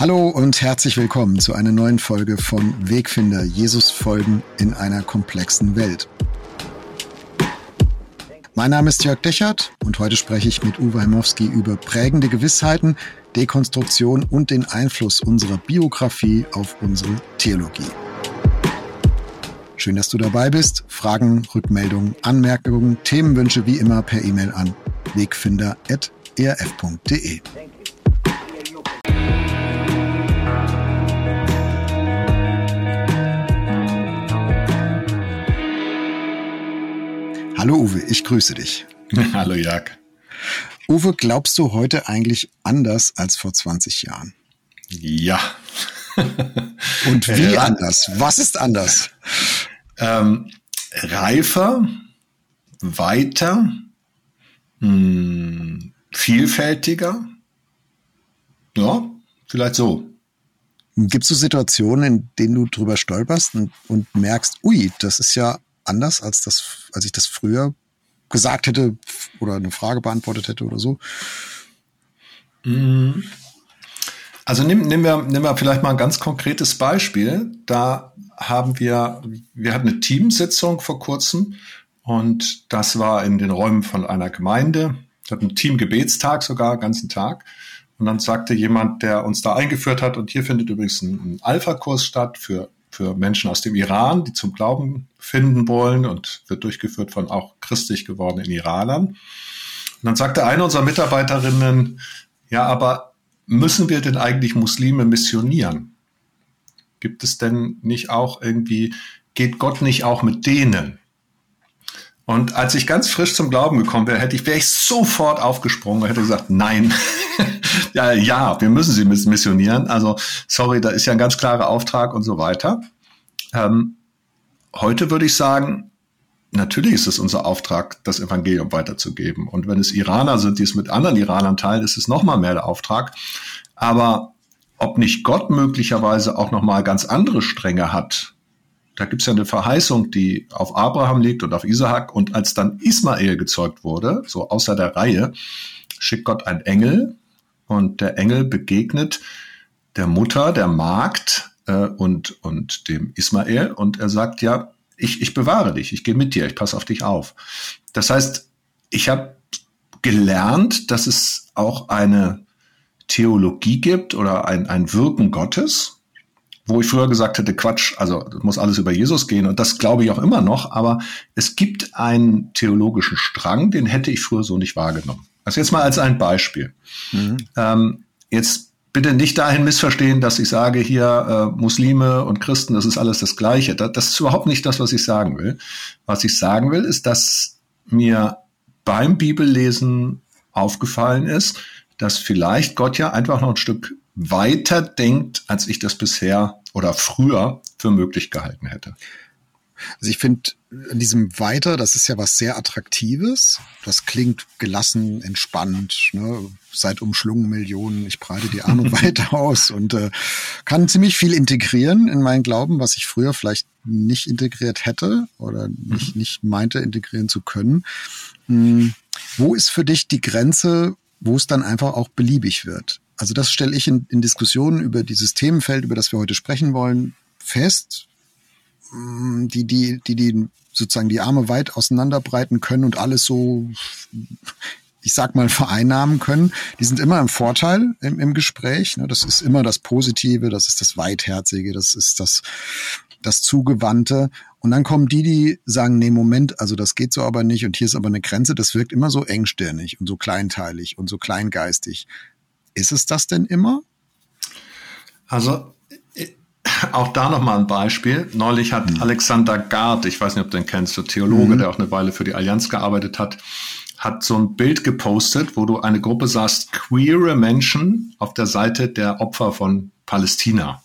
Hallo und herzlich willkommen zu einer neuen Folge von Wegfinder Jesus folgen in einer komplexen Welt. Mein Name ist Jörg Dechert und heute spreche ich mit Uwe Heimowski über prägende Gewissheiten, Dekonstruktion und den Einfluss unserer Biografie auf unsere Theologie. Schön, dass du dabei bist. Fragen, Rückmeldungen, Anmerkungen, Themenwünsche wie immer per E-Mail an wegfinder.erf.de. Hallo Uwe, ich grüße dich. Hallo Jörg. Uwe, glaubst du heute eigentlich anders als vor 20 Jahren? Ja. Und wie ja. anders? Was ist anders? Ähm, reifer, weiter, mh, hm, vielfältiger. Ja, vielleicht so. Gibt es so Situationen, in denen du drüber stolperst und, und merkst, ui, das ist ja anders, als, das, als ich das früher gesagt hätte oder eine Frage beantwortet hätte oder so? Mhm. Also nehmen, nehmen, wir, nehmen wir vielleicht mal ein ganz konkretes Beispiel. Da haben wir, wir hatten eine Teamsitzung vor kurzem und das war in den Räumen von einer Gemeinde. Wir hatten einen Teamgebetstag sogar, ganzen Tag. Und dann sagte jemand, der uns da eingeführt hat, und hier findet übrigens ein Alpha-Kurs statt für für Menschen aus dem Iran, die zum Glauben finden wollen und wird durchgeführt von auch christlich gewordenen Iranern. Und dann sagte eine unserer Mitarbeiterinnen, ja, aber müssen wir denn eigentlich Muslime missionieren? Gibt es denn nicht auch irgendwie, geht Gott nicht auch mit denen? Und als ich ganz frisch zum Glauben gekommen wäre, hätte ich, wäre ich sofort aufgesprungen und hätte gesagt, nein, ja, ja, wir müssen sie missionieren. Also, sorry, da ist ja ein ganz klarer Auftrag und so weiter. Ähm, heute würde ich sagen, natürlich ist es unser Auftrag, das Evangelium weiterzugeben. Und wenn es Iraner sind, die es mit anderen Iranern teilen, ist es nochmal mehr der Auftrag. Aber ob nicht Gott möglicherweise auch nochmal ganz andere Stränge hat, da gibt es ja eine Verheißung, die auf Abraham liegt und auf Isaak. Und als dann Ismael gezeugt wurde, so außer der Reihe, schickt Gott einen Engel und der Engel begegnet der Mutter, der Magd äh, und, und dem Ismael und er sagt, ja, ich, ich bewahre dich, ich gehe mit dir, ich passe auf dich auf. Das heißt, ich habe gelernt, dass es auch eine Theologie gibt oder ein, ein Wirken Gottes, wo ich früher gesagt hätte, Quatsch, also muss alles über Jesus gehen und das glaube ich auch immer noch, aber es gibt einen theologischen Strang, den hätte ich früher so nicht wahrgenommen. Also jetzt mal als ein Beispiel. Mhm. Ähm, jetzt bitte nicht dahin missverstehen, dass ich sage, hier äh, Muslime und Christen, das ist alles das Gleiche. Das, das ist überhaupt nicht das, was ich sagen will. Was ich sagen will, ist, dass mir beim Bibellesen aufgefallen ist, dass vielleicht Gott ja einfach noch ein Stück weiter denkt, als ich das bisher oder früher für möglich gehalten hätte. Also ich finde, in diesem Weiter, das ist ja was sehr Attraktives. Das klingt gelassen, entspannt, ne? seit umschlungen Millionen, ich breite die Arme weiter aus und äh, kann ziemlich viel integrieren in meinen Glauben, was ich früher vielleicht nicht integriert hätte oder nicht, mhm. nicht meinte, integrieren zu können. Hm, wo ist für dich die Grenze, wo es dann einfach auch beliebig wird? Also das stelle ich in, in Diskussionen über dieses Themenfeld, über das wir heute sprechen wollen, fest, die, die, die, die sozusagen die Arme weit auseinanderbreiten können und alles so, ich sag mal, vereinnahmen können. Die sind immer im Vorteil im, im Gespräch. Ne? Das ist immer das Positive, das ist das Weitherzige, das ist das, das Zugewandte. Und dann kommen die, die sagen, nee, Moment, also das geht so aber nicht und hier ist aber eine Grenze, das wirkt immer so engstirnig und so kleinteilig und so kleingeistig. Ist es das denn immer? Also auch da nochmal ein Beispiel. Neulich hat mhm. Alexander Gard, ich weiß nicht, ob du den kennst, der Theologe, mhm. der auch eine Weile für die Allianz gearbeitet hat, hat so ein Bild gepostet, wo du eine Gruppe sahst, queere Menschen auf der Seite der Opfer von Palästina.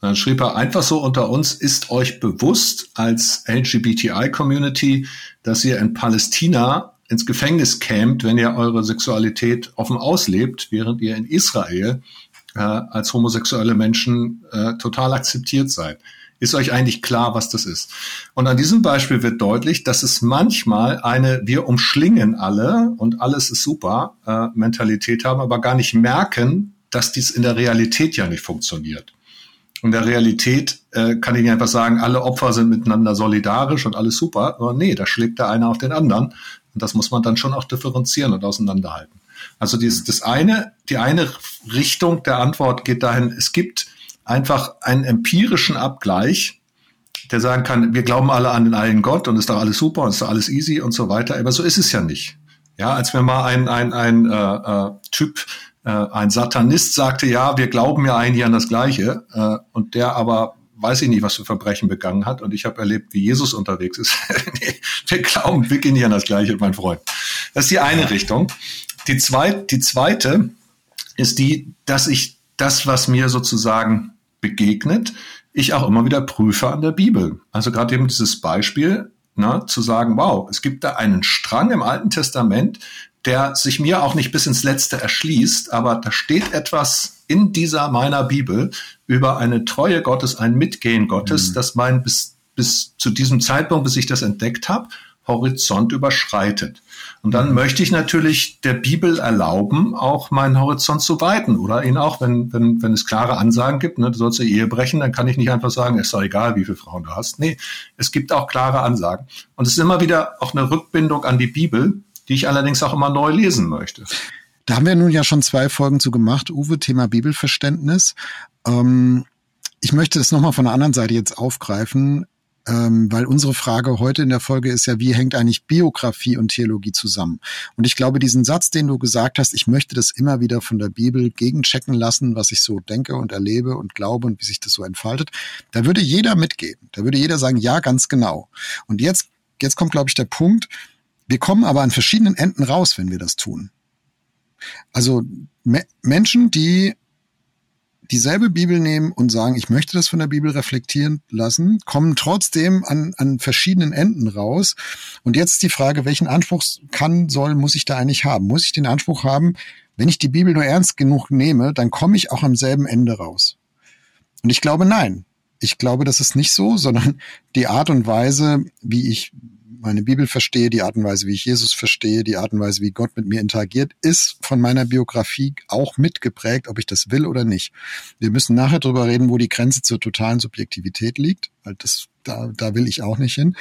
dann schrieb er einfach so unter uns, ist euch bewusst als LGBTI-Community, dass ihr in Palästina ins Gefängnis kämt, wenn ihr eure Sexualität offen auslebt, während ihr in Israel äh, als homosexuelle Menschen äh, total akzeptiert seid. Ist euch eigentlich klar, was das ist? Und an diesem Beispiel wird deutlich, dass es manchmal eine wir umschlingen alle und alles ist super äh, Mentalität haben, aber gar nicht merken, dass dies in der Realität ja nicht funktioniert. In der Realität äh, kann ich nicht einfach sagen, alle Opfer sind miteinander solidarisch und alles super. Aber nee, da schlägt der eine auf den anderen. Und das muss man dann schon auch differenzieren und auseinanderhalten. Also dies, das eine, die eine Richtung der Antwort geht dahin, es gibt einfach einen empirischen Abgleich, der sagen kann, wir glauben alle an den einen Gott und ist doch alles super und ist doch alles easy und so weiter. Aber so ist es ja nicht. Ja, als mir mal ein, ein, ein äh, äh, Typ äh, ein Satanist sagte, ja, wir glauben ja eigentlich an das Gleiche, äh, und der aber weiß ich nicht, was für Verbrechen begangen hat. Und ich habe erlebt, wie Jesus unterwegs ist. nee, wir glauben wirklich nicht an das Gleiche, mein Freund. Das ist die eine. Richtung. Die, zweit, die zweite ist die, dass ich das, was mir sozusagen begegnet, ich auch immer wieder prüfe an der Bibel. Also gerade eben dieses Beispiel, ne, zu sagen, wow, es gibt da einen Strang im Alten Testament, der sich mir auch nicht bis ins Letzte erschließt, aber da steht etwas in dieser meiner Bibel über eine Treue Gottes, ein Mitgehen Gottes, mhm. das mein bis, bis zu diesem Zeitpunkt, bis ich das entdeckt habe, Horizont überschreitet. Und dann möchte ich natürlich der Bibel erlauben, auch meinen Horizont zu weiten oder ihn auch, wenn, wenn, wenn es klare Ansagen gibt, ne, du sollst eine Ehe brechen, dann kann ich nicht einfach sagen, es ist doch egal, wie viele Frauen du hast. Nee, es gibt auch klare Ansagen. Und es ist immer wieder auch eine Rückbindung an die Bibel, die ich allerdings auch immer neu lesen möchte. Da haben wir nun ja schon zwei Folgen zu gemacht, Uwe, Thema Bibelverständnis. Ähm, ich möchte das nochmal von der anderen Seite jetzt aufgreifen, ähm, weil unsere Frage heute in der Folge ist ja, wie hängt eigentlich Biografie und Theologie zusammen? Und ich glaube, diesen Satz, den du gesagt hast, ich möchte das immer wieder von der Bibel gegenchecken lassen, was ich so denke und erlebe und glaube und wie sich das so entfaltet, da würde jeder mitgeben. Da würde jeder sagen, ja, ganz genau. Und jetzt, jetzt kommt, glaube ich, der Punkt, wir kommen aber an verschiedenen Enden raus, wenn wir das tun. Also Me Menschen, die dieselbe Bibel nehmen und sagen, ich möchte das von der Bibel reflektieren lassen, kommen trotzdem an, an verschiedenen Enden raus. Und jetzt ist die Frage, welchen Anspruch kann, soll, muss ich da eigentlich haben? Muss ich den Anspruch haben, wenn ich die Bibel nur ernst genug nehme, dann komme ich auch am selben Ende raus? Und ich glaube, nein. Ich glaube, das ist nicht so, sondern die Art und Weise, wie ich meine Bibel verstehe, die Art und Weise, wie ich Jesus verstehe, die Art und Weise, wie Gott mit mir interagiert, ist von meiner Biografie auch mitgeprägt, ob ich das will oder nicht. Wir müssen nachher drüber reden, wo die Grenze zur totalen Subjektivität liegt, weil das, da, da will ich auch nicht hin.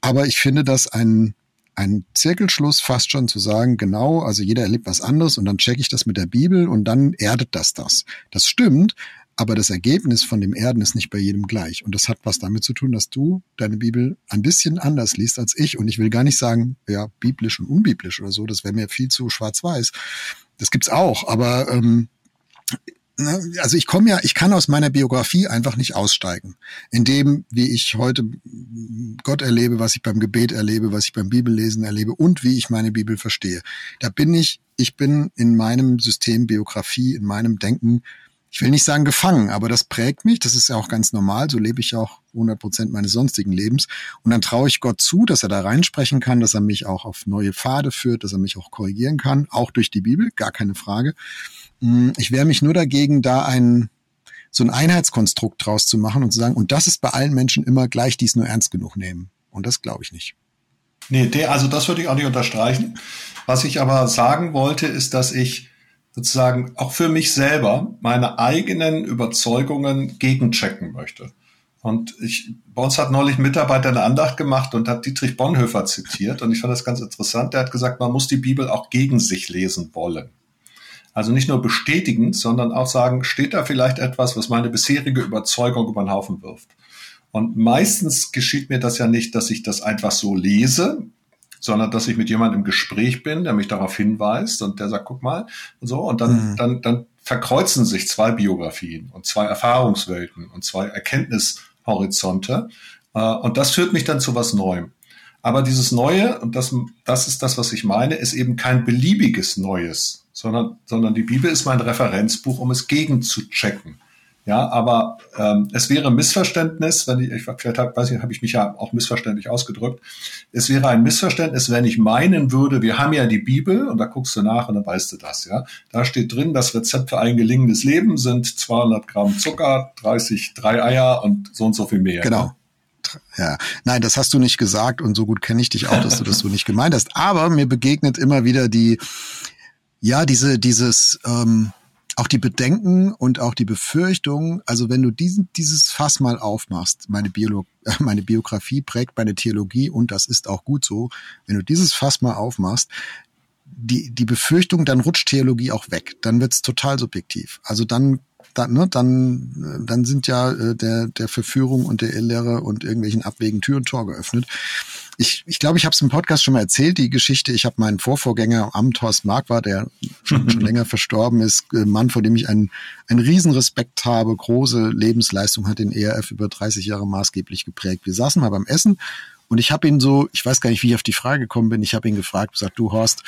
Aber ich finde das ein, ein Zirkelschluss fast schon zu sagen, genau, also jeder erlebt was anderes und dann checke ich das mit der Bibel und dann erdet das das. Das stimmt, aber das Ergebnis von dem Erden ist nicht bei jedem gleich. Und das hat was damit zu tun, dass du deine Bibel ein bisschen anders liest als ich. Und ich will gar nicht sagen, ja, biblisch und unbiblisch oder so. Das wäre mir viel zu schwarz-weiß. Das gibt's auch. Aber ähm, ne, also ich komme ja, ich kann aus meiner Biografie einfach nicht aussteigen. In dem, wie ich heute Gott erlebe, was ich beim Gebet erlebe, was ich beim Bibellesen erlebe und wie ich meine Bibel verstehe. Da bin ich, ich bin in meinem System Biografie, in meinem Denken ich will nicht sagen gefangen, aber das prägt mich. Das ist ja auch ganz normal. So lebe ich auch 100 Prozent meines sonstigen Lebens. Und dann traue ich Gott zu, dass er da reinsprechen kann, dass er mich auch auf neue Pfade führt, dass er mich auch korrigieren kann, auch durch die Bibel, gar keine Frage. Mm, ich wehre mich nur dagegen, da ein, so ein Einheitskonstrukt draus zu machen und zu sagen, und das ist bei allen Menschen immer gleich, die es nur ernst genug nehmen. Und das glaube ich nicht. Nee, also das würde ich auch nicht unterstreichen. Was ich aber sagen wollte, ist, dass ich sozusagen auch für mich selber meine eigenen Überzeugungen gegenchecken möchte. Und ich, bei uns hat neulich ein Mitarbeiter eine Andacht gemacht und hat Dietrich Bonhoeffer zitiert. Und ich fand das ganz interessant. Der hat gesagt, man muss die Bibel auch gegen sich lesen wollen. Also nicht nur bestätigen, sondern auch sagen, steht da vielleicht etwas, was meine bisherige Überzeugung über den Haufen wirft. Und meistens geschieht mir das ja nicht, dass ich das einfach so lese, sondern dass ich mit jemandem im Gespräch bin, der mich darauf hinweist und der sagt, guck mal, und so, und dann, mhm. dann, dann verkreuzen sich zwei Biografien und zwei Erfahrungswelten und zwei Erkenntnishorizonte. Äh, und das führt mich dann zu was Neuem. Aber dieses Neue, und das, das ist das, was ich meine, ist eben kein beliebiges Neues, sondern, sondern die Bibel ist mein Referenzbuch, um es gegen zu checken. Ja, aber ähm, es wäre ein Missverständnis, wenn ich, ich vielleicht hab, weiß ich, habe ich mich ja auch missverständlich ausgedrückt. Es wäre ein Missverständnis, wenn ich meinen würde, wir haben ja die Bibel und da guckst du nach und dann weißt du das. Ja, da steht drin, das Rezept für ein gelingendes Leben sind 200 Gramm Zucker, 30 drei Eier und so und so viel mehr. Genau. Ja, nein, das hast du nicht gesagt und so gut kenne ich dich auch, dass du das so nicht gemeint hast. Aber mir begegnet immer wieder die, ja, diese, dieses ähm, auch die Bedenken und auch die Befürchtungen, also wenn du diesen, dieses Fass mal aufmachst, meine, Biolo äh, meine Biografie prägt meine Theologie und das ist auch gut so, wenn du dieses Fass mal aufmachst, die, die Befürchtung, dann rutscht Theologie auch weg, dann wird's total subjektiv. Also dann dann, ne, dann, dann sind ja äh, der, der Verführung und der Irrlehre und irgendwelchen Abwägen Tür und Tor geöffnet. Ich glaube, ich, glaub, ich habe es im Podcast schon mal erzählt, die Geschichte. Ich habe meinen Vorvorgänger am Amt, Horst Mark war, der schon, schon länger verstorben ist, äh, Mann, vor dem ich einen, einen Riesenrespekt habe, große Lebensleistung, hat den ERF über 30 Jahre maßgeblich geprägt. Wir saßen mal beim Essen und ich habe ihn so, ich weiß gar nicht, wie ich auf die Frage gekommen bin, ich habe ihn gefragt, gesagt, du Horst,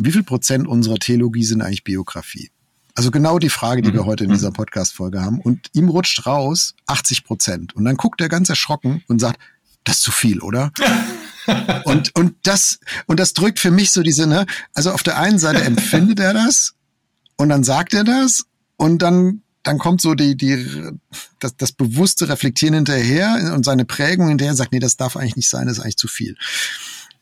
wie viel Prozent unserer Theologie sind eigentlich Biografie? Also genau die Frage, die wir mhm. heute in dieser mhm. Podcast-Folge haben. Und ihm rutscht raus 80 Prozent. Und dann guckt er ganz erschrocken und sagt, das ist zu viel, oder? und, und das, und das drückt für mich so diese, ne, also auf der einen Seite empfindet er das und dann sagt er das und dann, dann kommt so die, die, das, das bewusste Reflektieren hinterher und seine Prägung hinterher sagt, nee, das darf eigentlich nicht sein, das ist eigentlich zu viel.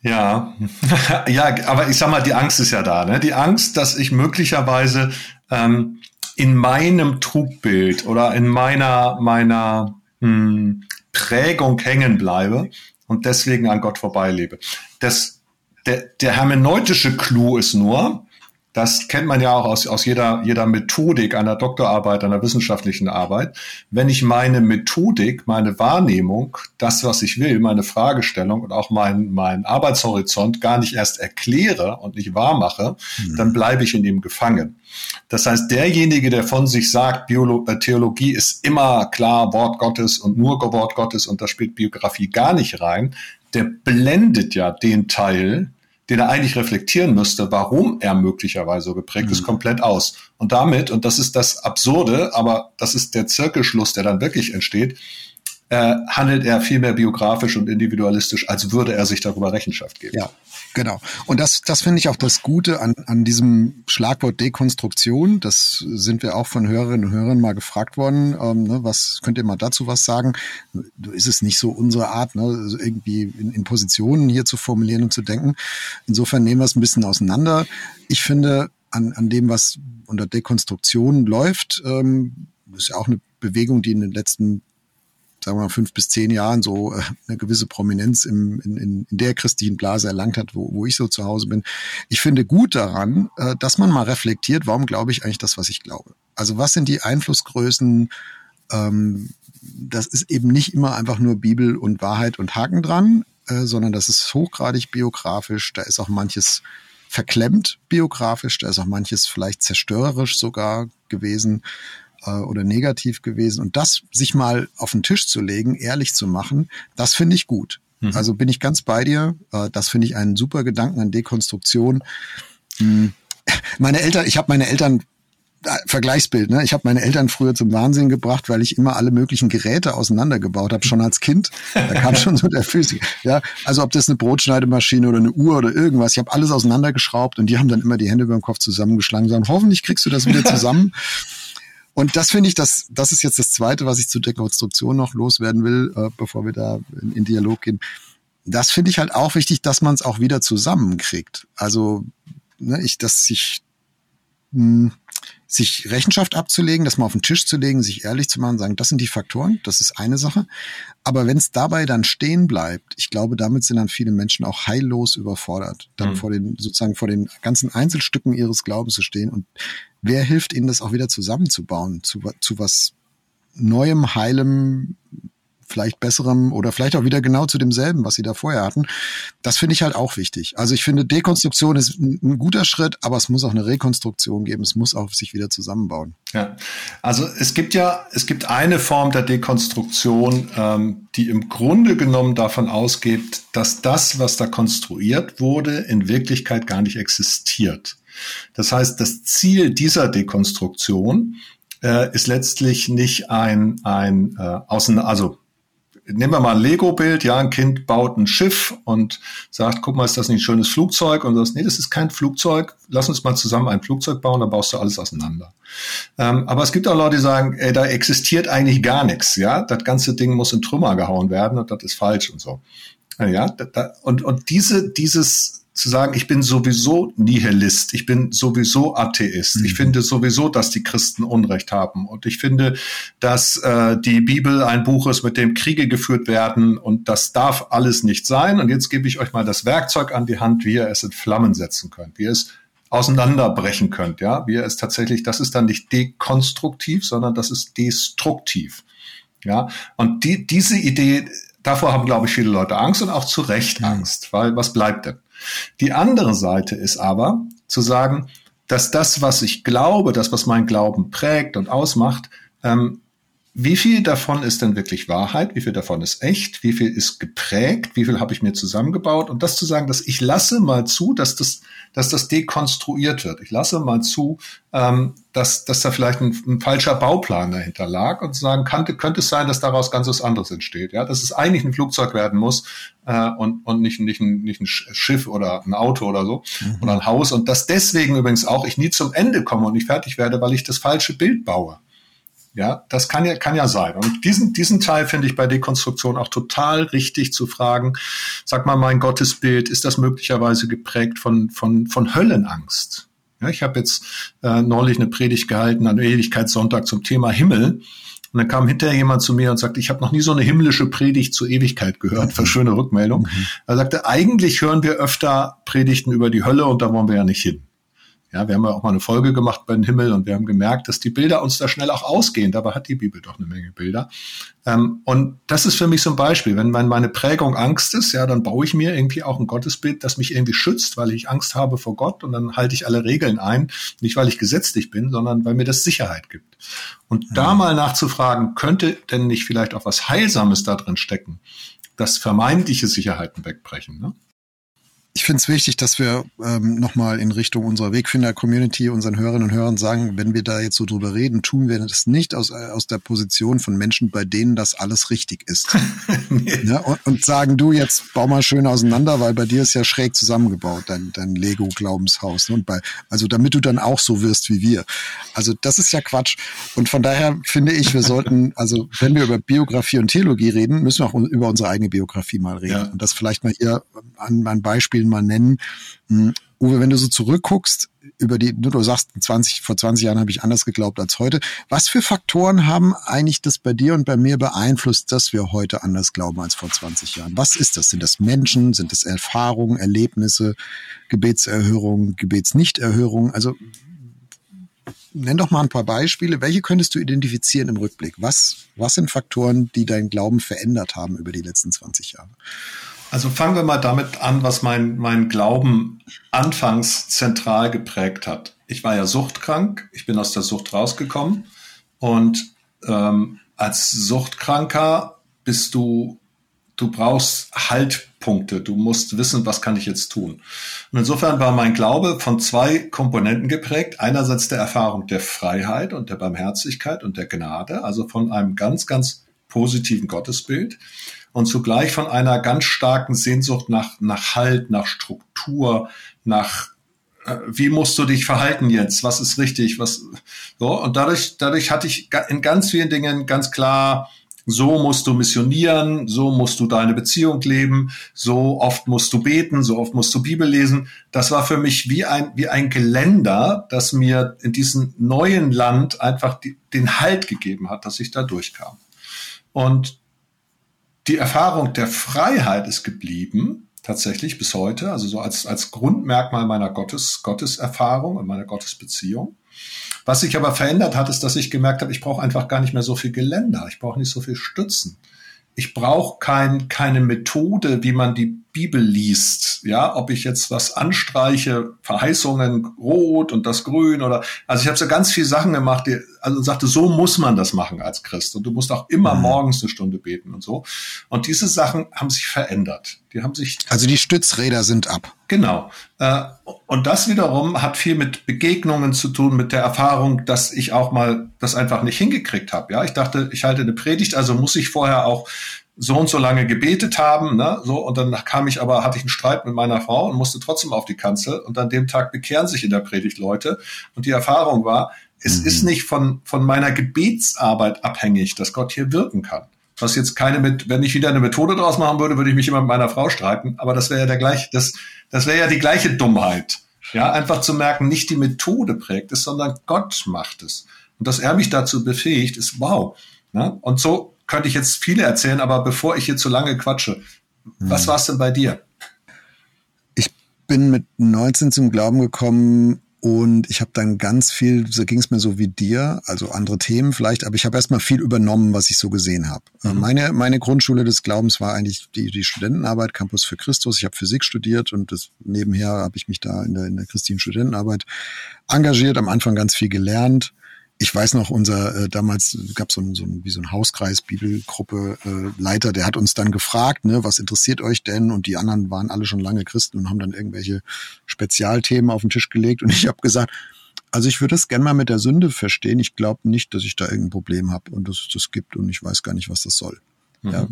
Ja, ja, aber ich sag mal, die Angst ist ja da, ne? Die Angst, dass ich möglicherweise ähm, in meinem Trugbild oder in meiner, meiner hm, Prägung hängen bleibe und deswegen an Gott vorbeilebe. Das, der, der hermeneutische Clou ist nur, das kennt man ja auch aus, aus jeder, jeder Methodik einer Doktorarbeit, einer wissenschaftlichen Arbeit. Wenn ich meine Methodik, meine Wahrnehmung, das, was ich will, meine Fragestellung und auch mein, mein Arbeitshorizont gar nicht erst erkläre und nicht wahr mache, mhm. dann bleibe ich in ihm gefangen. Das heißt, derjenige, der von sich sagt, Biolo äh, Theologie ist immer klar Wort Gottes und nur Wort Gottes und da spielt Biografie gar nicht rein, der blendet ja den Teil, den er eigentlich reflektieren müsste, warum er möglicherweise so geprägt mhm. ist, komplett aus. Und damit, und das ist das Absurde, aber das ist der Zirkelschluss, der dann wirklich entsteht, äh, handelt er viel mehr biografisch und individualistisch, als würde er sich darüber Rechenschaft geben. Ja, genau. Und das, das finde ich auch das Gute an, an diesem Schlagwort Dekonstruktion. Das sind wir auch von Hörerinnen und Hörern mal gefragt worden. Ähm, ne, was könnt ihr mal dazu was sagen? Ist es nicht so unsere Art, ne, irgendwie in, in Positionen hier zu formulieren und zu denken? Insofern nehmen wir es ein bisschen auseinander. Ich finde, an, an dem, was unter Dekonstruktion läuft, ähm, ist ja auch eine Bewegung, die in den letzten sagen wir mal, fünf bis zehn Jahren so äh, eine gewisse Prominenz im, in, in, der christlichen Blase erlangt hat, wo, wo ich so zu Hause bin. Ich finde gut daran, äh, dass man mal reflektiert, warum glaube ich eigentlich das, was ich glaube. Also was sind die Einflussgrößen? Ähm, das ist eben nicht immer einfach nur Bibel und Wahrheit und Haken dran, äh, sondern das ist hochgradig biografisch. Da ist auch manches verklemmt biografisch, da ist auch manches vielleicht zerstörerisch sogar gewesen äh, oder negativ gewesen. Und das sich mal auf den Tisch zu legen, ehrlich zu machen, das finde ich gut. Mhm. Also bin ich ganz bei dir. Äh, das finde ich einen super Gedanken an Dekonstruktion. Hm. Meine Eltern, ich habe meine Eltern äh, Vergleichsbild, ne? Ich habe meine Eltern früher zum Wahnsinn gebracht, weil ich immer alle möglichen Geräte auseinandergebaut habe, schon als Kind. Da kam schon so der Physik. Ja, also ob das eine Brotschneidemaschine oder eine Uhr oder irgendwas, ich habe alles auseinandergeschraubt und die haben dann immer die Hände über den Kopf zusammengeschlagen und sagen, hoffentlich kriegst du das wieder zusammen. Und das finde ich, das, das ist jetzt das Zweite, was ich zur Dekonstruktion noch loswerden will, äh, bevor wir da in, in Dialog gehen. Das finde ich halt auch wichtig, dass man es auch wieder zusammenkriegt. Also, ne, ich, dass sich mh, hm, sich Rechenschaft abzulegen, das mal auf den Tisch zu legen, sich ehrlich zu machen, sagen, das sind die Faktoren, das ist eine Sache. Aber wenn es dabei dann stehen bleibt, ich glaube, damit sind dann viele Menschen auch heillos überfordert, dann mhm. vor den, sozusagen vor den ganzen Einzelstücken ihres Glaubens zu stehen. Und wer hilft ihnen, das auch wieder zusammenzubauen, zu, zu was Neuem, Heilem, vielleicht besserem oder vielleicht auch wieder genau zu demselben, was sie da vorher hatten. Das finde ich halt auch wichtig. Also ich finde, Dekonstruktion ist ein, ein, guter Schritt, aber es muss auch eine Rekonstruktion geben. Es muss auch sich wieder zusammenbauen. Ja, also es gibt ja, es gibt eine Form der Dekonstruktion, ähm, die im Grunde genommen davon ausgeht, dass das, was da konstruiert wurde, in Wirklichkeit gar nicht existiert. Das heißt, das Ziel dieser Dekonstruktion äh, ist letztlich nicht ein, ein äh, außen, also nehmen wir mal ein Lego-Bild, ja, ein Kind baut ein Schiff und sagt, guck mal, ist das nicht ein schönes Flugzeug? Und du sagst, nee, das ist kein Flugzeug, lass uns mal zusammen ein Flugzeug bauen, dann baust du alles auseinander. Ähm, aber es gibt auch Leute, die sagen, ey, da existiert eigentlich gar nichts, ja, das ganze Ding muss in Trümmer gehauen werden und das ist falsch und so. Ja, da, und, und diese, dieses zu sagen, ich bin sowieso Nihilist, ich bin sowieso Atheist, mhm. ich finde sowieso, dass die Christen Unrecht haben und ich finde, dass äh, die Bibel ein Buch ist, mit dem Kriege geführt werden und das darf alles nicht sein. Und jetzt gebe ich euch mal das Werkzeug an die Hand, wie ihr es in Flammen setzen könnt, wie ihr es auseinanderbrechen könnt, ja, wie ihr es tatsächlich, das ist dann nicht dekonstruktiv, sondern das ist destruktiv. Ja, und die, diese Idee, davor haben, glaube ich, viele Leute Angst und auch zu Recht. Angst, weil was bleibt denn? Die andere Seite ist aber zu sagen, dass das, was ich glaube, das, was mein Glauben prägt und ausmacht, ähm, wie viel davon ist denn wirklich Wahrheit? Wie viel davon ist echt? Wie viel ist geprägt? Wie viel habe ich mir zusammengebaut? Und das zu sagen, dass ich lasse mal zu, dass das, dass das dekonstruiert wird. Ich lasse mal zu, ähm, dass, dass da vielleicht ein, ein falscher Bauplan dahinter lag und zu sagen, könnte, könnte es sein, dass daraus ganz was anderes entsteht. Ja, dass es eigentlich ein Flugzeug werden muss äh, und, und nicht, nicht, ein, nicht ein Schiff oder ein Auto oder so mhm. oder ein Haus. Und dass deswegen übrigens auch ich nie zum Ende komme und nicht fertig werde, weil ich das falsche Bild baue. Ja, das kann ja, kann ja sein. Und diesen, diesen Teil finde ich bei Dekonstruktion auch total richtig zu fragen. Sag mal, mein Gottesbild, ist das möglicherweise geprägt von, von, von Höllenangst? Ja, ich habe jetzt äh, neulich eine Predigt gehalten an Ewigkeitssonntag zum Thema Himmel. Und dann kam hinterher jemand zu mir und sagte, ich habe noch nie so eine himmlische Predigt zur Ewigkeit gehört. Für schöne Rückmeldung. Mhm. Er sagte, eigentlich hören wir öfter Predigten über die Hölle und da wollen wir ja nicht hin. Ja, wir haben ja auch mal eine Folge gemacht beim Himmel und wir haben gemerkt, dass die Bilder uns da schnell auch ausgehen. Dabei hat die Bibel doch eine Menge Bilder. Ähm, und das ist für mich so ein Beispiel. Wenn meine Prägung Angst ist, ja, dann baue ich mir irgendwie auch ein Gottesbild, das mich irgendwie schützt, weil ich Angst habe vor Gott und dann halte ich alle Regeln ein. Nicht, weil ich gesetzlich bin, sondern weil mir das Sicherheit gibt. Und ja. da mal nachzufragen, könnte denn nicht vielleicht auch was Heilsames da drin stecken, dass vermeintliche Sicherheiten wegbrechen. Ne? Ich finde es wichtig, dass wir ähm, nochmal in Richtung unserer Wegfinder-Community unseren Hörerinnen und Hörern sagen, wenn wir da jetzt so drüber reden, tun wir das nicht aus, äh, aus der Position von Menschen, bei denen das alles richtig ist. nee. ja, und, und, sagen, du jetzt bau mal schön auseinander, weil bei dir ist ja schräg zusammengebaut, dein, dein Lego-Glaubenshaus. Ne? Und bei, also damit du dann auch so wirst wie wir. Also das ist ja Quatsch. Und von daher finde ich, wir sollten, also wenn wir über Biografie und Theologie reden, müssen wir auch über unsere eigene Biografie mal reden. Ja. Und das vielleicht mal hier an, an Beispielen mal nennen. Hm, Uwe, wenn du so zurückguckst, über die, du sagst, 20, vor 20 Jahren habe ich anders geglaubt als heute. Was für Faktoren haben eigentlich das bei dir und bei mir beeinflusst, dass wir heute anders glauben als vor 20 Jahren? Was ist das? Sind das Menschen? Sind das Erfahrungen, Erlebnisse, Gebetserhörungen, Gebetsnichterhörungen? Also nenn doch mal ein paar Beispiele. Welche könntest du identifizieren im Rückblick? Was, was sind Faktoren, die deinen Glauben verändert haben über die letzten 20 Jahre? Also fangen wir mal damit an, was mein, mein Glauben anfangs zentral geprägt hat. Ich war ja suchtkrank, ich bin aus der Sucht rausgekommen und ähm, als Suchtkranker bist du, du brauchst Haltpunkte, du musst wissen, was kann ich jetzt tun. Und insofern war mein Glaube von zwei Komponenten geprägt. Einerseits der Erfahrung der Freiheit und der Barmherzigkeit und der Gnade, also von einem ganz, ganz positiven Gottesbild und zugleich von einer ganz starken Sehnsucht nach, nach Halt, nach Struktur, nach äh, wie musst du dich verhalten jetzt? Was ist richtig? Was so und dadurch dadurch hatte ich in ganz vielen Dingen ganz klar so musst du missionieren, so musst du deine Beziehung leben, so oft musst du beten, so oft musst du Bibel lesen. Das war für mich wie ein, wie ein Geländer, das mir in diesem neuen Land einfach die, den Halt gegeben hat, dass ich da durchkam. Und die Erfahrung der Freiheit ist geblieben, tatsächlich bis heute, also so als, als Grundmerkmal meiner Gottes, Gotteserfahrung und meiner Gottesbeziehung. Was sich aber verändert hat, ist, dass ich gemerkt habe, ich brauche einfach gar nicht mehr so viel Geländer, ich brauche nicht so viel Stützen. Ich brauche kein, keine Methode, wie man die Bibel liest, ja, ob ich jetzt was anstreiche, Verheißungen rot und das grün oder, also ich habe so ganz viele Sachen gemacht, die, also sagte, so muss man das machen als Christ und du musst auch immer mhm. morgens eine Stunde beten und so. Und diese Sachen haben sich verändert. Die haben sich. Also die Stützräder sind ab. Genau. Äh, und das wiederum hat viel mit Begegnungen zu tun, mit der Erfahrung, dass ich auch mal das einfach nicht hingekriegt habe. Ja, ich dachte, ich halte eine Predigt, also muss ich vorher auch so und so lange gebetet haben, ne, so, und dann kam ich aber, hatte ich einen Streit mit meiner Frau und musste trotzdem auf die Kanzel und an dem Tag bekehren sich in der Predigt Leute und die Erfahrung war, es mhm. ist nicht von, von meiner Gebetsarbeit abhängig, dass Gott hier wirken kann, was jetzt keine mit, wenn ich wieder eine Methode draus machen würde, würde ich mich immer mit meiner Frau streiten. Aber das wäre ja der gleiche, das, das wäre ja die gleiche Dummheit. Ja, einfach zu merken, nicht die Methode prägt es, sondern Gott macht es. Und dass er mich dazu befähigt, ist wow. Ja? Und so könnte ich jetzt viele erzählen, aber bevor ich hier zu lange quatsche, was hm. war es denn bei dir? Ich bin mit 19 zum Glauben gekommen und ich habe dann ganz viel, so ging es mir so wie dir, also andere Themen vielleicht, aber ich habe erstmal viel übernommen, was ich so gesehen habe. Äh, mhm. Meine, meine Grundschule des Glaubens war eigentlich die, die Studentenarbeit, Campus für Christus. Ich habe Physik studiert und das, nebenher habe ich mich da in der, in der christlichen Studentenarbeit engagiert, am Anfang ganz viel gelernt ich weiß noch, unser äh, damals gab so ein, so ein wie so ein Hauskreis Bibelgruppe äh, Leiter, der hat uns dann gefragt, ne, was interessiert euch denn? Und die anderen waren alle schon lange Christen und haben dann irgendwelche Spezialthemen auf den Tisch gelegt. Und ich habe gesagt, also ich würde das gerne mal mit der Sünde verstehen. Ich glaube nicht, dass ich da irgendein Problem habe und dass es das gibt und ich weiß gar nicht, was das soll. Mhm. Ja,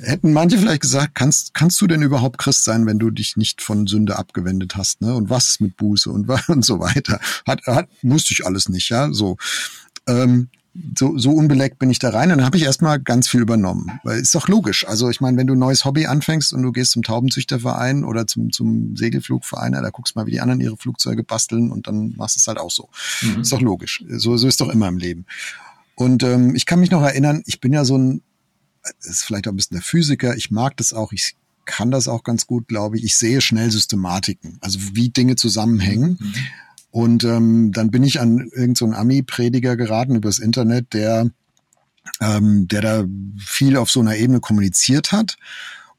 hätten manche vielleicht gesagt, kannst, kannst du denn überhaupt Christ sein, wenn du dich nicht von Sünde abgewendet hast, ne? Und was mit Buße und, und so weiter? Hat, hat, wusste ich alles nicht, ja, so. Ähm, so, so unbeleckt bin ich da rein und dann habe ich erstmal ganz viel übernommen. Weil ist doch logisch. Also ich meine, wenn du ein neues Hobby anfängst und du gehst zum Taubenzüchterverein oder zum, zum Segelflugverein, da guckst mal, wie die anderen ihre Flugzeuge basteln und dann machst du es halt auch so. Mhm. Ist doch logisch. So, so ist doch immer im Leben. Und ähm, ich kann mich noch erinnern, ich bin ja so ein ist vielleicht auch ein bisschen der Physiker. Ich mag das auch. Ich kann das auch ganz gut, glaube ich. Ich sehe schnell Systematiken, also wie Dinge zusammenhängen. Mhm. Und ähm, dann bin ich an irgendeinen so Ami-Prediger geraten übers Internet, der, ähm, der da viel auf so einer Ebene kommuniziert hat.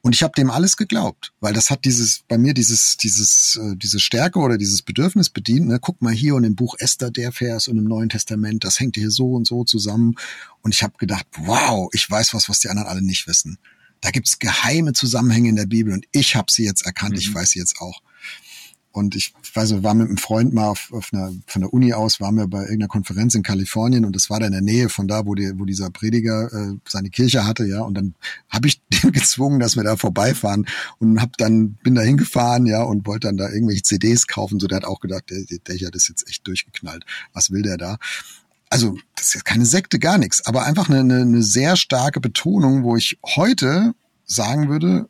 Und ich habe dem alles geglaubt, weil das hat dieses bei mir dieses dieses äh, diese Stärke oder dieses Bedürfnis bedient. Ne? Guck mal hier und im Buch Esther der Vers und im Neuen Testament, das hängt hier so und so zusammen. Und ich habe gedacht, wow, ich weiß was, was die anderen alle nicht wissen. Da gibt's geheime Zusammenhänge in der Bibel und ich habe sie jetzt erkannt. Mhm. Ich weiß sie jetzt auch. Und ich weiß nicht, war mit einem Freund mal auf, auf einer, von der Uni aus, waren wir bei irgendeiner Konferenz in Kalifornien und das war da in der Nähe von da, wo, die, wo dieser Prediger äh, seine Kirche hatte, ja. Und dann habe ich den gezwungen, dass wir da vorbeifahren und hab dann, bin da hingefahren, ja, und wollte dann da irgendwelche CDs kaufen. So, der hat auch gedacht, der, der, der hat das jetzt echt durchgeknallt. Was will der da? Also, das ist ja keine Sekte, gar nichts, aber einfach eine, eine, eine sehr starke Betonung, wo ich heute sagen würde,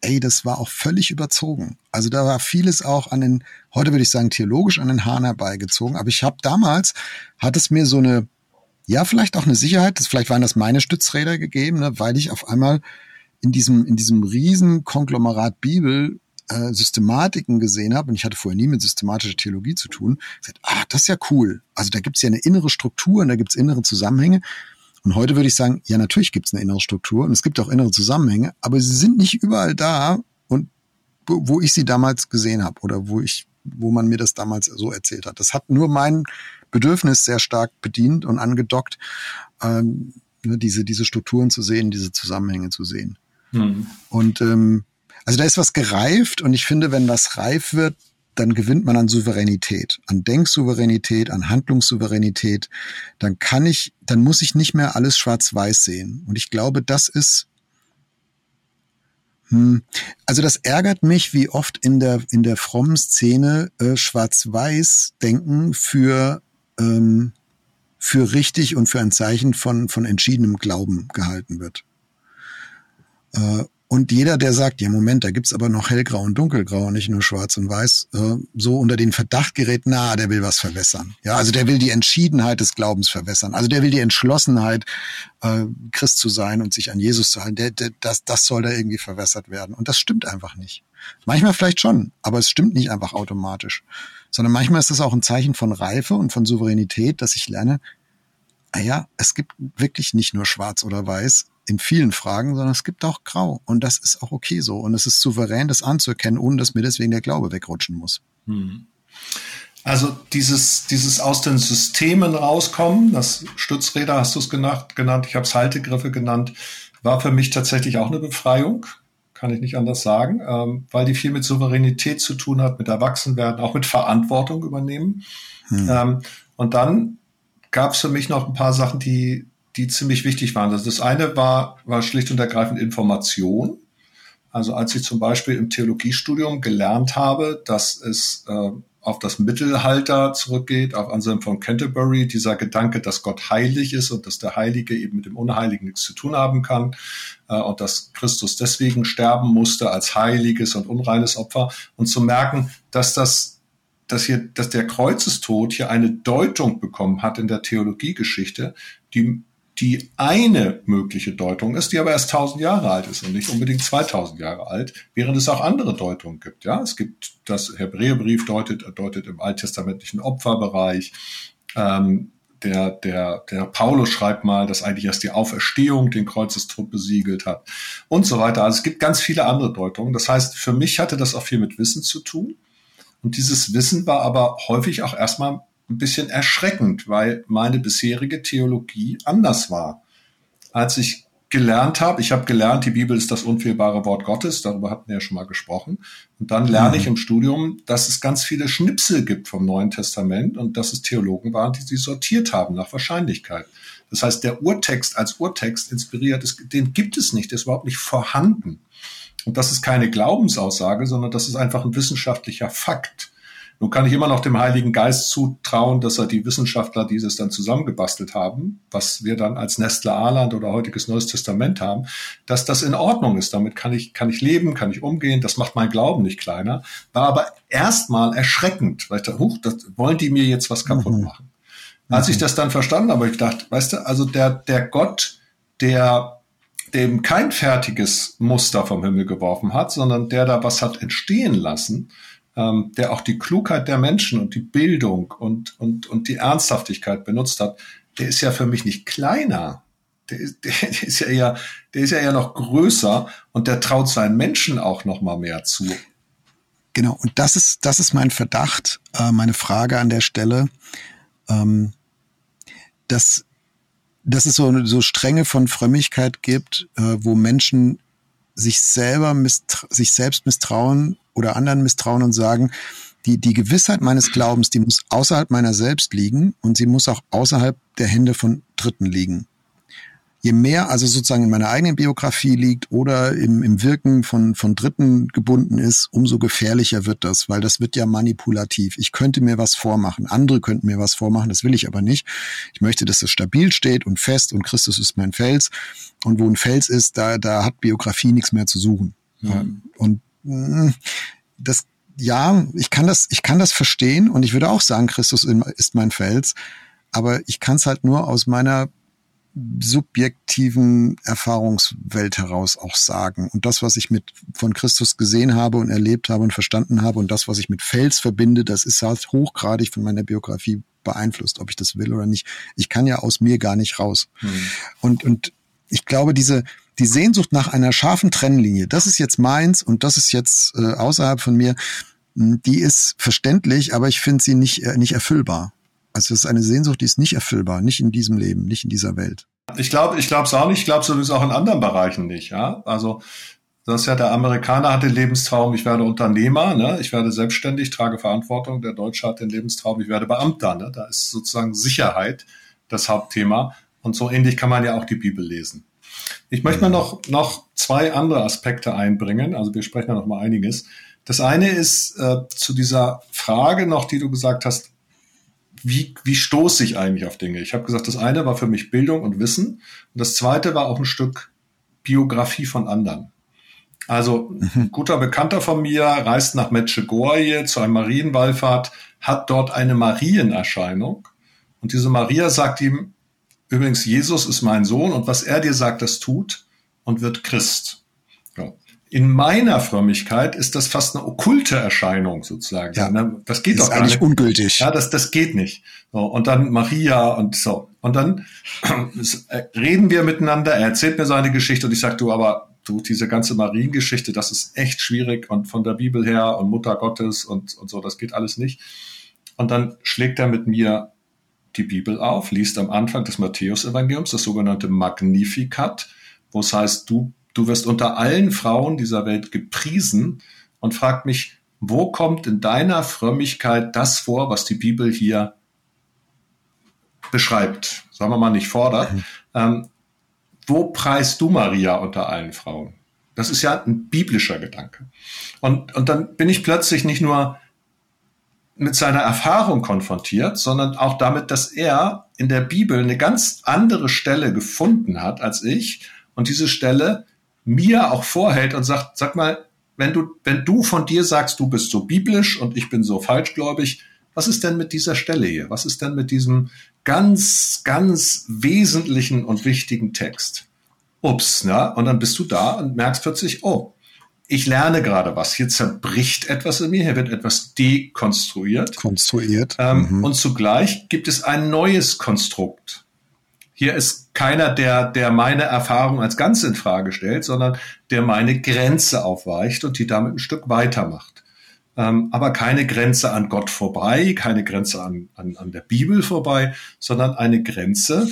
ey, das war auch völlig überzogen. Also da war vieles auch an den, heute würde ich sagen, theologisch an den Haaren herbeigezogen. Aber ich habe damals, hat es mir so eine, ja, vielleicht auch eine Sicherheit, das, vielleicht waren das meine Stützräder gegeben, ne, weil ich auf einmal in diesem, in diesem riesen Konglomerat Bibel äh, Systematiken gesehen habe, und ich hatte vorher nie mit systematischer Theologie zu tun, gesagt, ah, das ist ja cool. Also da gibt's ja eine innere Struktur und da gibt's innere Zusammenhänge. Und heute würde ich sagen, ja, natürlich gibt es eine innere Struktur und es gibt auch innere Zusammenhänge, aber sie sind nicht überall da wo ich sie damals gesehen habe oder wo ich, wo man mir das damals so erzählt hat. Das hat nur mein Bedürfnis sehr stark bedient und angedockt, ähm, ne, diese, diese Strukturen zu sehen, diese Zusammenhänge zu sehen. Mhm. Und ähm, also da ist was gereift und ich finde, wenn was reif wird, dann gewinnt man an Souveränität, an Denksouveränität, an Handlungssouveränität. Dann kann ich, dann muss ich nicht mehr alles schwarz-weiß sehen. Und ich glaube, das ist, also das ärgert mich, wie oft in der, in der frommen Szene äh, schwarz-weiß-Denken für, ähm, für richtig und für ein Zeichen von, von entschiedenem Glauben gehalten wird. Äh, und jeder, der sagt, ja Moment, da gibt's aber noch hellgrau und dunkelgrau, nicht nur schwarz und weiß, äh, so unter den Verdacht gerät, na, der will was verwässern. Ja, also der will die Entschiedenheit des Glaubens verwässern. Also der will die Entschlossenheit, äh, Christ zu sein und sich an Jesus zu halten. Der, der, das, das soll da irgendwie verwässert werden. Und das stimmt einfach nicht. Manchmal vielleicht schon, aber es stimmt nicht einfach automatisch. Sondern manchmal ist das auch ein Zeichen von Reife und von Souveränität, dass ich lerne, naja, es gibt wirklich nicht nur schwarz oder weiß, in vielen Fragen, sondern es gibt auch Grau. Und das ist auch okay so. Und es ist souverän, das anzuerkennen, ohne dass mir deswegen der Glaube wegrutschen muss. Hm. Also dieses, dieses aus den Systemen rauskommen, das Stützräder hast du es genannt, genannt ich habe es Haltegriffe genannt, war für mich tatsächlich auch eine Befreiung, kann ich nicht anders sagen, ähm, weil die viel mit Souveränität zu tun hat, mit Erwachsenwerden, auch mit Verantwortung übernehmen. Hm. Ähm, und dann gab es für mich noch ein paar Sachen, die die ziemlich wichtig waren. Also das eine war, war schlicht und ergreifend Information. Also als ich zum Beispiel im Theologiestudium gelernt habe, dass es äh, auf das Mittelalter zurückgeht, auf Anselm von Canterbury, dieser Gedanke, dass Gott heilig ist und dass der Heilige eben mit dem Unheiligen nichts zu tun haben kann äh, und dass Christus deswegen sterben musste als heiliges und unreines Opfer und zu merken, dass das dass hier, dass der Kreuzestod hier eine Deutung bekommen hat in der Theologiegeschichte, die die eine mögliche Deutung ist, die aber erst 1000 Jahre alt ist und nicht unbedingt 2000 Jahre alt, während es auch andere Deutungen gibt. Ja, es gibt das Hebräerbrief deutet, deutet im alttestamentlichen Opferbereich. Ähm, der, der, der Paulus schreibt mal, dass eigentlich erst die Auferstehung den Kreuzestrupp besiegelt hat und so weiter. Also es gibt ganz viele andere Deutungen. Das heißt, für mich hatte das auch viel mit Wissen zu tun. Und dieses Wissen war aber häufig auch erstmal ein bisschen erschreckend, weil meine bisherige Theologie anders war. Als ich gelernt habe, ich habe gelernt, die Bibel ist das unfehlbare Wort Gottes, darüber hatten wir ja schon mal gesprochen. Und dann lerne mhm. ich im Studium, dass es ganz viele Schnipsel gibt vom Neuen Testament und dass es Theologen waren, die sie sortiert haben nach Wahrscheinlichkeit. Das heißt, der Urtext als Urtext inspiriert, ist, den gibt es nicht, der ist überhaupt nicht vorhanden. Und das ist keine Glaubensaussage, sondern das ist einfach ein wissenschaftlicher Fakt. Nun kann ich immer noch dem Heiligen Geist zutrauen, dass er die Wissenschaftler dieses dann zusammengebastelt haben, was wir dann als Nestle Aland oder heutiges Neues Testament haben, dass das in Ordnung ist. Damit kann ich, kann ich leben, kann ich umgehen. Das macht mein Glauben nicht kleiner. War aber erstmal erschreckend, weil ich dachte, huch, das wollen die mir jetzt was kaputt mhm. machen. Mhm. Als ich das dann verstanden habe, ich dachte, weißt du, also der, der Gott, der dem kein fertiges Muster vom Himmel geworfen hat, sondern der da was hat entstehen lassen, ähm, der auch die Klugheit der Menschen und die Bildung und, und, und die Ernsthaftigkeit benutzt hat, der ist ja für mich nicht kleiner. Der ist, der ist ja eher, der ist ja eher noch größer und der traut seinen Menschen auch noch mal mehr zu. Genau. Und das ist, das ist mein Verdacht, äh, meine Frage an der Stelle, ähm, dass, dass es so, so Stränge von Frömmigkeit gibt, äh, wo Menschen sich selber sich selbst misstrauen oder anderen misstrauen und sagen, die, die Gewissheit meines Glaubens, die muss außerhalb meiner selbst liegen und sie muss auch außerhalb der Hände von Dritten liegen je mehr also sozusagen in meiner eigenen Biografie liegt oder im, im Wirken von, von Dritten gebunden ist, umso gefährlicher wird das, weil das wird ja manipulativ. Ich könnte mir was vormachen, andere könnten mir was vormachen, das will ich aber nicht. Ich möchte, dass es stabil steht und fest und Christus ist mein Fels. Und wo ein Fels ist, da, da hat Biografie nichts mehr zu suchen. Mhm. Und das, ja, ich kann das, ich kann das verstehen und ich würde auch sagen, Christus ist mein Fels, aber ich kann es halt nur aus meiner subjektiven Erfahrungswelt heraus auch sagen. Und das, was ich mit von Christus gesehen habe und erlebt habe und verstanden habe und das, was ich mit Fels verbinde, das ist halt hochgradig von meiner Biografie beeinflusst, ob ich das will oder nicht. Ich kann ja aus mir gar nicht raus. Hm. Und, und ich glaube, diese, die Sehnsucht nach einer scharfen Trennlinie, das ist jetzt meins und das ist jetzt äh, außerhalb von mir, die ist verständlich, aber ich finde sie nicht, äh, nicht erfüllbar. Also es ist eine Sehnsucht, die ist nicht erfüllbar, nicht in diesem Leben, nicht in dieser Welt. Ich glaube, ich glaube es auch nicht. Ich glaube sowieso auch in anderen Bereichen nicht. Ja, also das ist ja der Amerikaner hat den Lebenstraum, ich werde Unternehmer, ne? ich werde selbstständig, trage Verantwortung. Der Deutsche hat den Lebenstraum, ich werde Beamter. Ne? Da ist sozusagen Sicherheit das Hauptthema. Und so ähnlich kann man ja auch die Bibel lesen. Ich möchte mal noch, noch zwei andere Aspekte einbringen. Also wir sprechen ja noch mal einiges. Das eine ist äh, zu dieser Frage noch, die du gesagt hast, wie, wie stoße ich eigentlich auf Dinge? Ich habe gesagt, das eine war für mich Bildung und Wissen und das zweite war auch ein Stück Biografie von anderen. Also mhm. ein guter Bekannter von mir reist nach Medjugorje zu einem Marienwallfahrt, hat dort eine Marienerscheinung und diese Maria sagt ihm, übrigens, Jesus ist mein Sohn und was er dir sagt, das tut und wird Christ. In meiner Frömmigkeit ist das fast eine okkulte Erscheinung sozusagen. Ja, ne? das geht das doch gar eigentlich nicht. ungültig. Ja, das, das geht nicht. So, und dann Maria und so. Und dann äh, reden wir miteinander. Er erzählt mir seine Geschichte und ich sage, du, aber du, diese ganze Mariengeschichte, das ist echt schwierig und von der Bibel her und Mutter Gottes und, und so, das geht alles nicht. Und dann schlägt er mit mir die Bibel auf, liest am Anfang des Matthäus-Evangeliums das sogenannte Magnificat, wo es heißt, du du wirst unter allen Frauen dieser Welt gepriesen und fragt mich, wo kommt in deiner Frömmigkeit das vor, was die Bibel hier beschreibt? Sagen wir mal nicht fordert. Mhm. Ähm, wo preist du Maria unter allen Frauen? Das ist ja ein biblischer Gedanke. Und, und dann bin ich plötzlich nicht nur mit seiner Erfahrung konfrontiert, sondern auch damit, dass er in der Bibel eine ganz andere Stelle gefunden hat als ich und diese Stelle mir auch vorhält und sagt, sag mal, wenn du, wenn du von dir sagst, du bist so biblisch und ich bin so falschgläubig, was ist denn mit dieser Stelle hier? Was ist denn mit diesem ganz, ganz wesentlichen und wichtigen Text? Ups, ne? Und dann bist du da und merkst plötzlich, oh, ich lerne gerade was. Hier zerbricht etwas in mir, hier wird etwas dekonstruiert. Konstruiert. Ähm, mhm. Und zugleich gibt es ein neues Konstrukt. Hier ist keiner, der, der meine Erfahrung als ganz in Frage stellt, sondern der meine Grenze aufweicht und die damit ein Stück weitermacht. Ähm, aber keine Grenze an Gott vorbei, keine Grenze an, an, an der Bibel vorbei, sondern eine Grenze,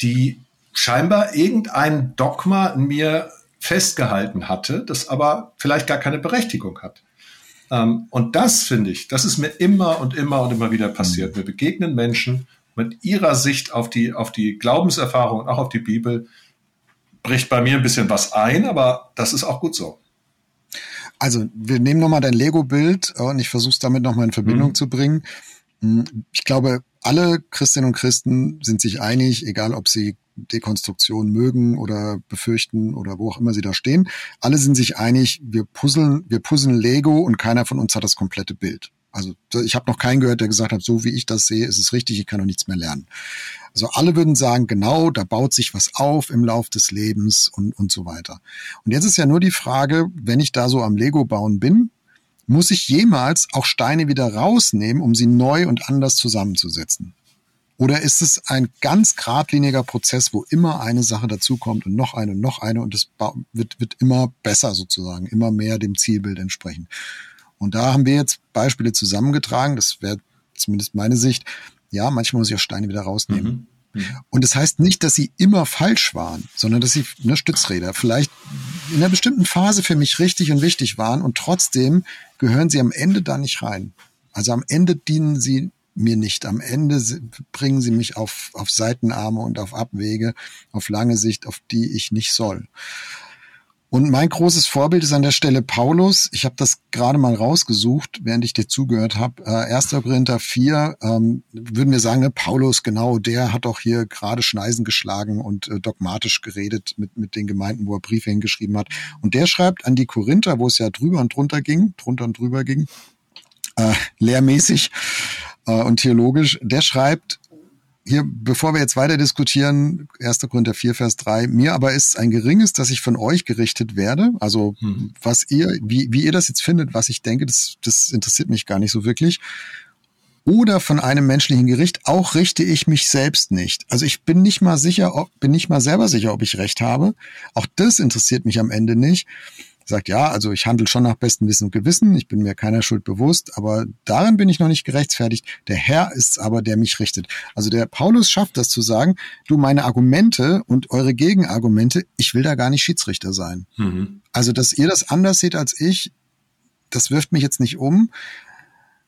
die scheinbar irgendein Dogma in mir festgehalten hatte, das aber vielleicht gar keine Berechtigung hat. Ähm, und das finde ich, das ist mir immer und immer und immer wieder passiert. Mhm. Wir begegnen Menschen mit ihrer Sicht auf die, auf die Glaubenserfahrung und auch auf die Bibel, bricht bei mir ein bisschen was ein, aber das ist auch gut so. Also wir nehmen nochmal dein Lego-Bild und ich versuche es damit nochmal in Verbindung mhm. zu bringen. Hm, ich glaube, alle Christinnen und Christen sind sich einig, egal ob sie Dekonstruktion mögen oder befürchten oder wo auch immer sie da stehen. Alle sind sich einig, wir puzzeln, wir puzzeln Lego und keiner von uns hat das komplette Bild. Also ich habe noch keinen gehört, der gesagt hat, so wie ich das sehe, ist es richtig, ich kann noch nichts mehr lernen. Also alle würden sagen, genau, da baut sich was auf im Lauf des Lebens und, und so weiter. Und jetzt ist ja nur die Frage, wenn ich da so am Lego bauen bin, muss ich jemals auch Steine wieder rausnehmen, um sie neu und anders zusammenzusetzen? Oder ist es ein ganz geradliniger Prozess, wo immer eine Sache dazukommt und noch eine und noch eine und es wird, wird immer besser sozusagen, immer mehr dem Zielbild entsprechen? Und da haben wir jetzt Beispiele zusammengetragen, das wäre zumindest meine Sicht. Ja, manchmal muss ich auch Steine wieder rausnehmen. Mhm. Mhm. Und das heißt nicht, dass sie immer falsch waren, sondern dass sie ne, Stützräder vielleicht in einer bestimmten Phase für mich richtig und wichtig waren und trotzdem gehören sie am Ende da nicht rein. Also am Ende dienen sie mir nicht. Am Ende bringen sie mich auf, auf Seitenarme und auf Abwege, auf lange Sicht, auf die ich nicht soll. Und mein großes Vorbild ist an der Stelle Paulus. Ich habe das gerade mal rausgesucht, während ich dir zugehört habe. Äh, 1. Korinther 4, ähm, würden wir sagen, ne, Paulus, genau, der hat auch hier gerade Schneisen geschlagen und äh, dogmatisch geredet mit, mit den Gemeinden, wo er Briefe hingeschrieben hat. Und der schreibt an die Korinther, wo es ja drüber und drunter ging, drunter und drüber ging, äh, lehrmäßig, äh, und theologisch, der schreibt, hier, bevor wir jetzt weiter diskutieren, 1. Korinther 4, Vers 3, mir aber ist ein geringes, dass ich von euch gerichtet werde. Also, hm. was ihr, wie, wie ihr das jetzt findet, was ich denke, das, das interessiert mich gar nicht so wirklich. Oder von einem menschlichen Gericht, auch richte ich mich selbst nicht. Also ich bin nicht mal sicher, ob, bin nicht mal selber sicher, ob ich recht habe. Auch das interessiert mich am Ende nicht sagt, ja, also ich handle schon nach bestem Wissen und Gewissen, ich bin mir keiner Schuld bewusst, aber darin bin ich noch nicht gerechtfertigt. Der Herr ist aber, der mich richtet. Also der Paulus schafft das zu sagen, du meine Argumente und eure Gegenargumente, ich will da gar nicht Schiedsrichter sein. Mhm. Also, dass ihr das anders seht als ich, das wirft mich jetzt nicht um.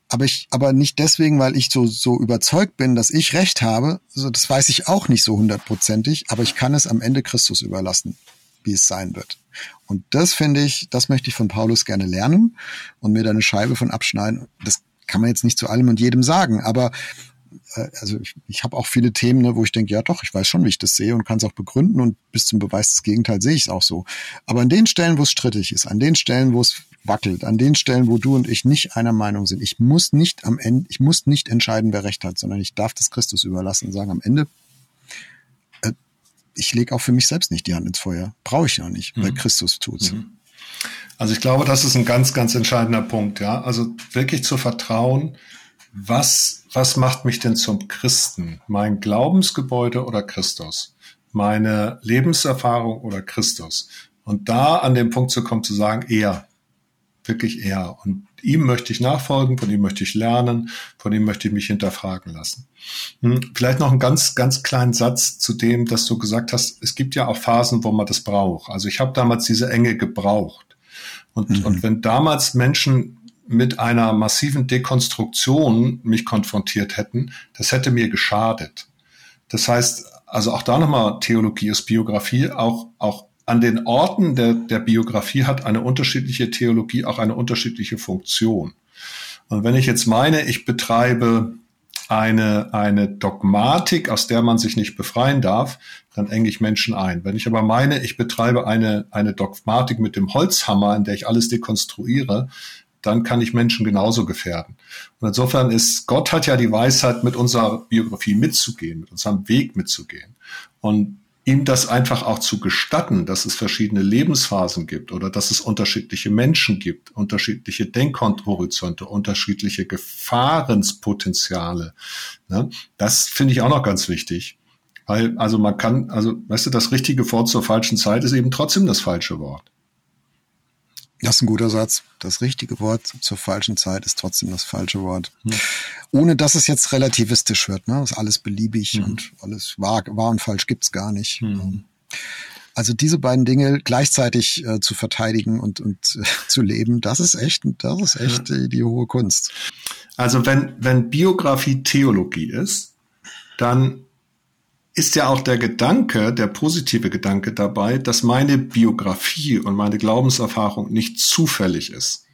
Aber ich, aber nicht deswegen, weil ich so, so überzeugt bin, dass ich Recht habe. Also das weiß ich auch nicht so hundertprozentig, aber ich kann es am Ende Christus überlassen wie es sein wird. Und das finde ich, das möchte ich von Paulus gerne lernen und mir da eine Scheibe von abschneiden. Das kann man jetzt nicht zu allem und jedem sagen, aber äh, also ich, ich habe auch viele Themen, ne, wo ich denke, ja doch, ich weiß schon, wie ich das sehe und kann es auch begründen und bis zum Beweis des Gegenteils sehe ich es auch so. Aber an den Stellen, wo es strittig ist, an den Stellen, wo es wackelt, an den Stellen, wo du und ich nicht einer Meinung sind, ich muss nicht am Ende, ich muss nicht entscheiden, wer recht hat, sondern ich darf das Christus überlassen und sagen, am Ende ich lege auch für mich selbst nicht die Hand ins Feuer. Brauche ich ja nicht, weil mhm. Christus tut's. Mhm. Also ich glaube, das ist ein ganz, ganz entscheidender Punkt, ja. Also wirklich zu vertrauen, was, was macht mich denn zum Christen? Mein Glaubensgebäude oder Christus? Meine Lebenserfahrung oder Christus? Und da an den Punkt zu kommen, zu sagen, eher, wirklich eher. Und ihm möchte ich nachfolgen, von ihm möchte ich lernen, von ihm möchte ich mich hinterfragen lassen. Hm, vielleicht noch einen ganz, ganz kleinen Satz zu dem, dass du gesagt hast, es gibt ja auch Phasen, wo man das braucht. Also ich habe damals diese Enge gebraucht. Und, mhm. und wenn damals Menschen mit einer massiven Dekonstruktion mich konfrontiert hätten, das hätte mir geschadet. Das heißt, also auch da nochmal Theologie ist Biografie, auch, auch an den Orten der, der Biografie hat eine unterschiedliche Theologie auch eine unterschiedliche Funktion. Und wenn ich jetzt meine, ich betreibe eine, eine Dogmatik, aus der man sich nicht befreien darf, dann enge ich Menschen ein. Wenn ich aber meine, ich betreibe eine, eine Dogmatik mit dem Holzhammer, in der ich alles dekonstruiere, dann kann ich Menschen genauso gefährden. Und insofern ist, Gott hat ja die Weisheit, mit unserer Biografie mitzugehen, mit unserem Weg mitzugehen. Und ihm das einfach auch zu gestatten, dass es verschiedene Lebensphasen gibt oder dass es unterschiedliche Menschen gibt, unterschiedliche Denkhorizonte, unterschiedliche Gefahrenspotenziale. Ne? Das finde ich auch noch ganz wichtig. Weil, also man kann, also, weißt du, das richtige Wort zur falschen Zeit ist eben trotzdem das falsche Wort. Das ist ein guter Satz. Das richtige Wort zur falschen Zeit ist trotzdem das falsche Wort. Hm. Ohne dass es jetzt relativistisch wird, ne? Das ist alles beliebig hm. und alles wahr, wahr und falsch gibt's gar nicht. Hm. Also diese beiden Dinge gleichzeitig äh, zu verteidigen und, und äh, zu leben, das ist echt, das ist echt ja. die, die hohe Kunst. Also wenn, wenn Biografie Theologie ist, dann ist ja auch der Gedanke, der positive Gedanke dabei, dass meine Biografie und meine Glaubenserfahrung nicht zufällig ist,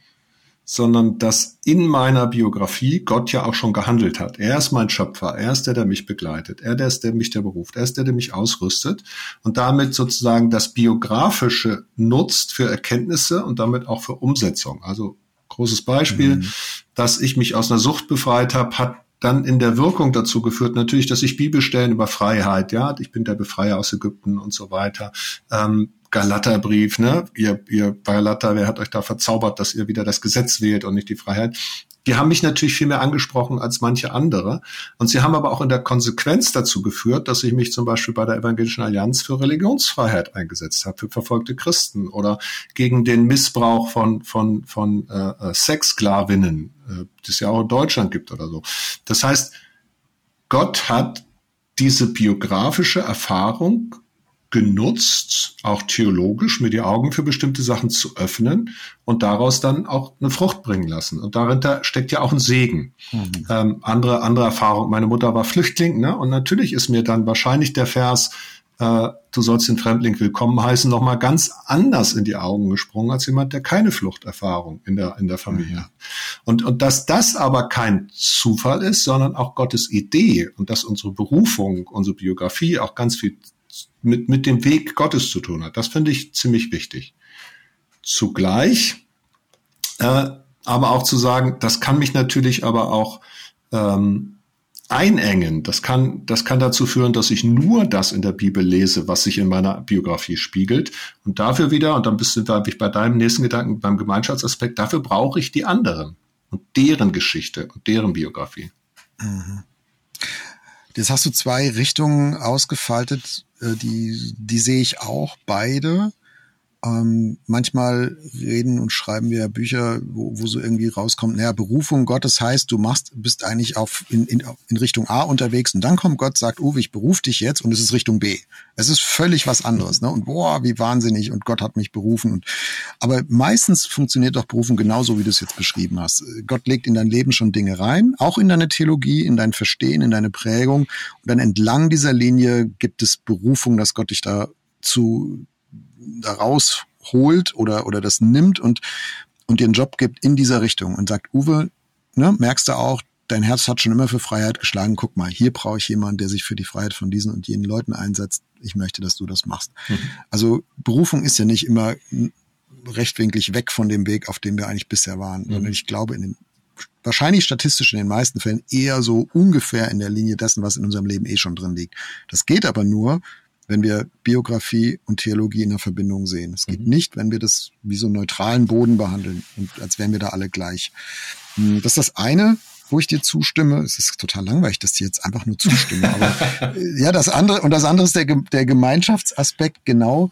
sondern dass in meiner Biografie Gott ja auch schon gehandelt hat. Er ist mein Schöpfer, er ist der, der mich begleitet, er ist der, der mich der beruft, er ist der, der mich ausrüstet und damit sozusagen das Biografische nutzt für Erkenntnisse und damit auch für Umsetzung. Also großes Beispiel, mhm. dass ich mich aus einer Sucht befreit habe, hat dann in der Wirkung dazu geführt, natürlich, dass ich Bibelstellen über Freiheit, ja, ich bin der Befreier aus Ägypten und so weiter, ähm, Galaterbrief, ne, ihr, ihr Galater, wer hat euch da verzaubert, dass ihr wieder das Gesetz wählt und nicht die Freiheit? Die haben mich natürlich viel mehr angesprochen als manche andere. Und sie haben aber auch in der Konsequenz dazu geführt, dass ich mich zum Beispiel bei der Evangelischen Allianz für Religionsfreiheit eingesetzt habe, für verfolgte Christen oder gegen den Missbrauch von, von, von äh, äh Sexsklavinnen, äh, es ja auch in Deutschland gibt oder so. Das heißt, Gott hat diese biografische Erfahrung genutzt, auch theologisch, mir die Augen für bestimmte Sachen zu öffnen und daraus dann auch eine Frucht bringen lassen. Und darin da steckt ja auch ein Segen. Mhm. Ähm, andere, andere Erfahrung. Meine Mutter war Flüchtling, ne? Und natürlich ist mir dann wahrscheinlich der Vers, äh, du sollst den Fremdling willkommen heißen, nochmal ganz anders in die Augen gesprungen als jemand, der keine Fluchterfahrung in der, in der Familie hat. Und, und dass das aber kein Zufall ist, sondern auch Gottes Idee und dass unsere Berufung, unsere Biografie auch ganz viel mit, mit dem Weg Gottes zu tun hat. Das finde ich ziemlich wichtig. Zugleich, äh, aber auch zu sagen, das kann mich natürlich aber auch ähm, einengen. Das kann, das kann dazu führen, dass ich nur das in der Bibel lese, was sich in meiner Biografie spiegelt. Und dafür wieder, und dann bist du da bei deinem nächsten Gedanken, beim Gemeinschaftsaspekt, dafür brauche ich die anderen und deren Geschichte und deren Biografie. Mhm. Jetzt hast du zwei Richtungen ausgefaltet, äh, die, die sehe ich auch beide. Ähm, manchmal reden und schreiben wir Bücher, wo, wo so irgendwie rauskommt, naja, Berufung Gottes heißt, du machst, bist eigentlich auf in, in, in Richtung A unterwegs und dann kommt Gott, sagt, Uwe, ich beruf dich jetzt und es ist Richtung B. Es ist völlig was anderes, ne? Und boah, wie wahnsinnig und Gott hat mich berufen. Und aber meistens funktioniert doch Berufung genauso, wie du es jetzt beschrieben hast. Gott legt in dein Leben schon Dinge rein, auch in deine Theologie, in dein Verstehen, in deine Prägung. Und dann entlang dieser Linie gibt es Berufung, dass Gott dich da zu da rausholt oder, oder das nimmt und, und dir einen Job gibt in dieser Richtung und sagt, Uwe, ne, merkst du auch, dein Herz hat schon immer für Freiheit geschlagen. Guck mal, hier brauche ich jemanden, der sich für die Freiheit von diesen und jenen Leuten einsetzt. Ich möchte, dass du das machst. Mhm. Also Berufung ist ja nicht immer rechtwinklig weg von dem Weg, auf dem wir eigentlich bisher waren, mhm. sondern ich glaube in den wahrscheinlich statistisch in den meisten Fällen eher so ungefähr in der Linie dessen, was in unserem Leben eh schon drin liegt. Das geht aber nur, wenn wir Biografie und Theologie in der Verbindung sehen. Es geht mhm. nicht, wenn wir das wie so einen neutralen Boden behandeln und als wären wir da alle gleich. Hm, das ist das eine, wo ich dir zustimme. Es ist total langweilig, dass die jetzt einfach nur zustimmen. Aber ja, das andere, und das andere ist der, der Gemeinschaftsaspekt, genau.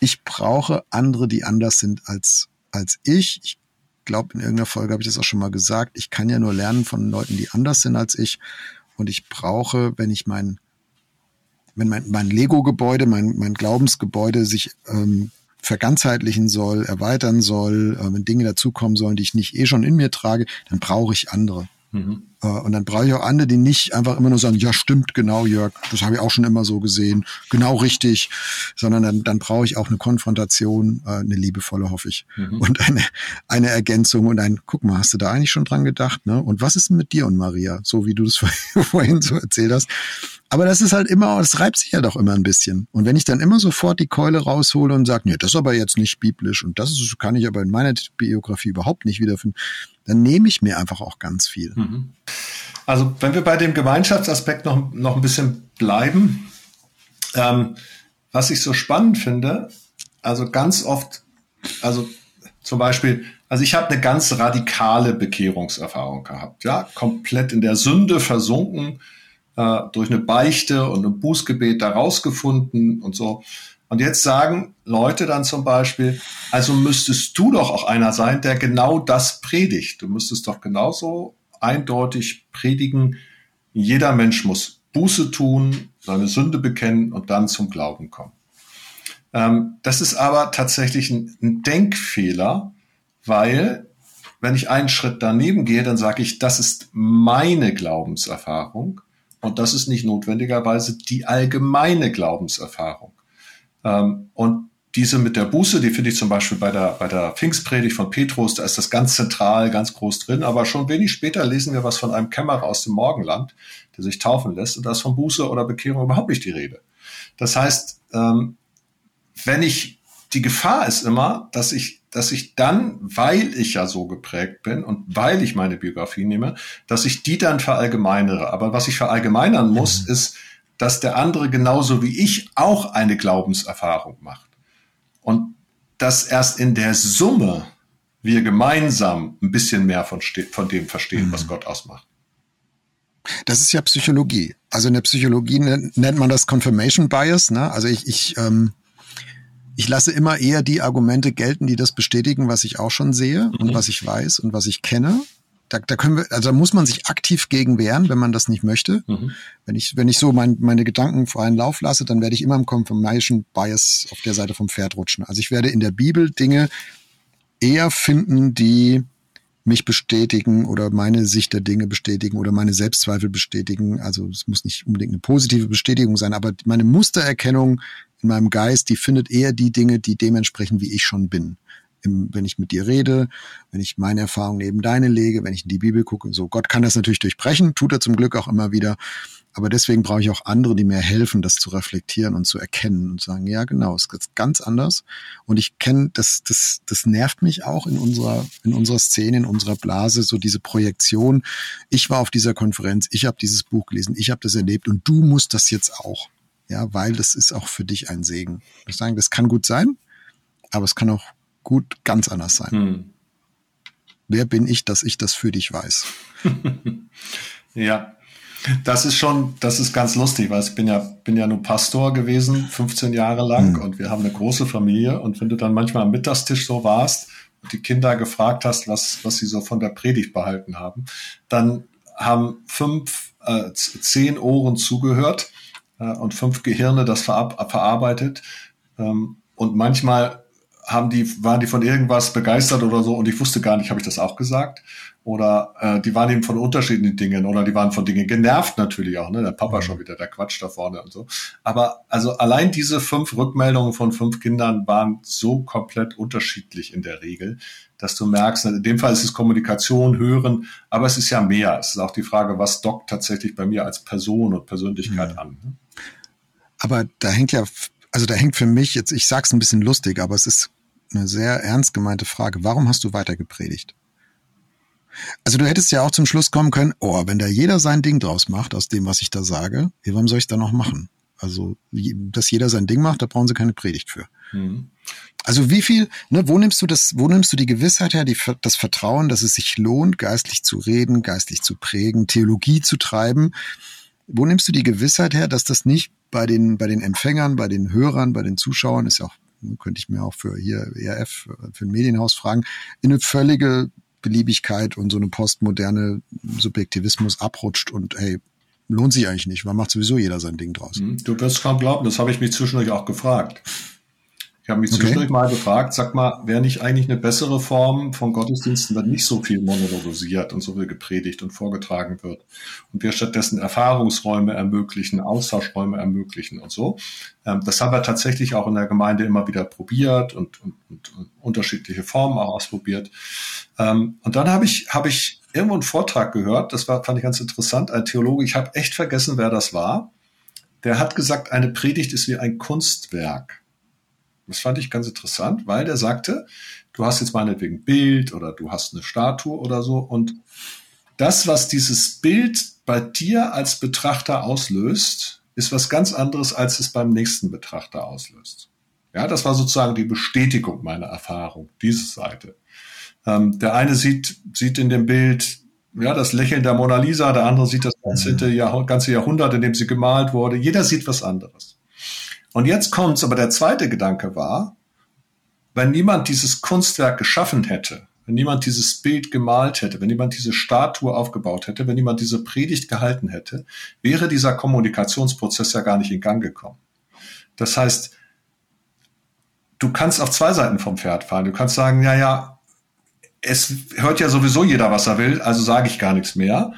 Ich brauche andere, die anders sind als, als ich. Ich glaube, in irgendeiner Folge habe ich das auch schon mal gesagt. Ich kann ja nur lernen von Leuten, die anders sind als ich. Und ich brauche, wenn ich meinen wenn mein, mein Lego-Gebäude, mein, mein Glaubensgebäude sich ähm, verganzheitlichen soll, erweitern soll, äh, wenn Dinge dazukommen sollen, die ich nicht eh schon in mir trage, dann brauche ich andere. Mhm. Äh, und dann brauche ich auch andere, die nicht einfach immer nur sagen, ja, stimmt, genau, Jörg, das habe ich auch schon immer so gesehen, genau richtig, sondern dann, dann brauche ich auch eine Konfrontation, äh, eine liebevolle, hoffe ich, mhm. und eine, eine Ergänzung und ein, guck mal, hast du da eigentlich schon dran gedacht, ne? Und was ist denn mit dir und Maria, so wie du das vorhin so erzählt hast? Aber das ist halt immer, das reibt sich ja doch immer ein bisschen. Und wenn ich dann immer sofort die Keule raushole und sage, nee, das ist aber jetzt nicht biblisch und das ist, kann ich aber in meiner Biografie überhaupt nicht wiederfinden, dann nehme ich mir einfach auch ganz viel. Mhm. Also wenn wir bei dem Gemeinschaftsaspekt noch, noch ein bisschen bleiben, ähm, was ich so spannend finde, also ganz oft, also zum Beispiel, also ich habe eine ganz radikale Bekehrungserfahrung gehabt, ja, komplett in der Sünde versunken, äh, durch eine Beichte und ein Bußgebet da rausgefunden und so. Und jetzt sagen Leute dann zum Beispiel, also müsstest du doch auch einer sein, der genau das predigt. Du müsstest doch genauso eindeutig predigen, jeder Mensch muss Buße tun, seine Sünde bekennen und dann zum Glauben kommen. Ähm, das ist aber tatsächlich ein, ein Denkfehler, weil wenn ich einen Schritt daneben gehe, dann sage ich, das ist meine Glaubenserfahrung und das ist nicht notwendigerweise die allgemeine Glaubenserfahrung. Ähm, und diese mit der Buße, die finde ich zum Beispiel bei der, bei der Pfingstpredigt von Petrus, da ist das ganz zentral, ganz groß drin. Aber schon wenig später lesen wir was von einem Kämmerer aus dem Morgenland, der sich taufen lässt. Und da ist von Buße oder Bekehrung überhaupt nicht die Rede. Das heißt, ähm, wenn ich, die Gefahr ist immer, dass ich, dass ich dann, weil ich ja so geprägt bin und weil ich meine Biografie nehme, dass ich die dann verallgemeinere. Aber was ich verallgemeinern muss, mhm. ist, dass der andere genauso wie ich auch eine Glaubenserfahrung macht. Und dass erst in der Summe wir gemeinsam ein bisschen mehr von, von dem verstehen, mhm. was Gott ausmacht. Das ist ja Psychologie. Also in der Psychologie nennt man das Confirmation Bias. Ne? Also ich, ich, ähm, ich lasse immer eher die Argumente gelten, die das bestätigen, was ich auch schon sehe mhm. und was ich weiß und was ich kenne da, da können wir, also da muss man sich aktiv gegen wehren, wenn man das nicht möchte. Mhm. Wenn ich, wenn ich so mein, meine Gedanken freien Lauf lasse, dann werde ich immer im Confirmation Bias auf der Seite vom Pferd rutschen. Also ich werde in der Bibel Dinge eher finden, die mich bestätigen oder meine Sicht der Dinge bestätigen oder meine Selbstzweifel bestätigen. Also es muss nicht unbedingt eine positive Bestätigung sein, aber meine Mustererkennung in meinem Geist, die findet eher die Dinge, die dementsprechend, wie ich schon bin im, wenn ich mit dir rede, wenn ich meine Erfahrung neben deine lege, wenn ich in die Bibel gucke. So, Gott kann das natürlich durchbrechen, tut er zum Glück auch immer wieder. Aber deswegen brauche ich auch andere, die mir helfen, das zu reflektieren und zu erkennen und sagen, ja, genau, es ist ganz anders. Und ich kenne, das, das, das nervt mich auch in unserer, in unserer Szene, in unserer Blase, so diese Projektion. Ich war auf dieser Konferenz, ich habe dieses Buch gelesen, ich habe das erlebt und du musst das jetzt auch. Ja, weil das ist auch für dich ein Segen. Ich sagen, das kann gut sein, aber es kann auch gut ganz anders sein. Hm. Wer bin ich, dass ich das für dich weiß? ja, das ist schon, das ist ganz lustig, weil ich bin ja, bin ja nur Pastor gewesen, 15 Jahre lang hm. und wir haben eine große Familie und wenn du dann manchmal am Mittagstisch so warst und die Kinder gefragt hast, was, was sie so von der Predigt behalten haben, dann haben fünf, äh, zehn Ohren zugehört äh, und fünf Gehirne das verarbeitet. Ähm, und manchmal haben die, waren die von irgendwas begeistert oder so und ich wusste gar nicht, habe ich das auch gesagt? Oder äh, die waren eben von unterschiedlichen Dingen oder die waren von Dingen genervt natürlich auch, ne? Der Papa mhm. schon wieder, der Quatsch da vorne und so. Aber also allein diese fünf Rückmeldungen von fünf Kindern waren so komplett unterschiedlich in der Regel, dass du merkst, in dem Fall ist es Kommunikation, Hören, aber es ist ja mehr. Es ist auch die Frage, was dockt tatsächlich bei mir als Person und Persönlichkeit mhm. an. Ne? Aber da hängt ja also da hängt für mich jetzt, ich sag's ein bisschen lustig, aber es ist eine sehr ernst gemeinte Frage. Warum hast du weiter gepredigt? Also du hättest ja auch zum Schluss kommen können, oh, wenn da jeder sein Ding draus macht, aus dem, was ich da sage, warum soll ich da noch machen? Also, dass jeder sein Ding macht, da brauchen sie keine Predigt für. Mhm. Also wie viel, ne, wo nimmst du das, wo nimmst du die Gewissheit her, die, das Vertrauen, dass es sich lohnt, geistlich zu reden, geistlich zu prägen, Theologie zu treiben? Wo nimmst du die Gewissheit her, dass das nicht bei den, bei den Empfängern, bei den Hörern, bei den Zuschauern, ist ja auch, könnte ich mir auch für hier ERF, für ein Medienhaus fragen, in eine völlige Beliebigkeit und so eine postmoderne Subjektivismus abrutscht und hey, lohnt sich eigentlich nicht, man macht sowieso jeder sein Ding draus. Hm, du wirst kaum glauben, das habe ich mich zwischendurch auch gefragt. Ich Ich habe mich okay. zwischendurch mal gefragt, sag mal, wäre nicht eigentlich eine bessere Form von Gottesdiensten, wenn nicht so viel monologisiert und so viel gepredigt und vorgetragen wird und wir stattdessen Erfahrungsräume ermöglichen, Austauschräume ermöglichen und so. Ähm, das haben wir tatsächlich auch in der Gemeinde immer wieder probiert und, und, und, und unterschiedliche Formen auch ausprobiert. Ähm, und dann habe ich, habe ich irgendwo einen Vortrag gehört, das war, fand ich ganz interessant, ein Theologe, ich habe echt vergessen, wer das war. Der hat gesagt, eine Predigt ist wie ein Kunstwerk. Das fand ich ganz interessant, weil der sagte, du hast jetzt meinetwegen Bild oder du hast eine Statue oder so und das, was dieses Bild bei dir als Betrachter auslöst, ist was ganz anderes, als es beim nächsten Betrachter auslöst. Ja, das war sozusagen die Bestätigung meiner Erfahrung, diese Seite. Ähm, der eine sieht, sieht in dem Bild ja, das Lächeln der Mona Lisa, der andere sieht das ganze, Jahr, ganze Jahrhundert, in dem sie gemalt wurde. Jeder sieht was anderes. Und jetzt kommt's, aber der zweite Gedanke war, wenn niemand dieses Kunstwerk geschaffen hätte, wenn niemand dieses Bild gemalt hätte, wenn niemand diese Statue aufgebaut hätte, wenn niemand diese Predigt gehalten hätte, wäre dieser Kommunikationsprozess ja gar nicht in Gang gekommen. Das heißt, du kannst auf zwei Seiten vom Pferd fahren. Du kannst sagen, ja, ja, es hört ja sowieso jeder, was er will, also sage ich gar nichts mehr.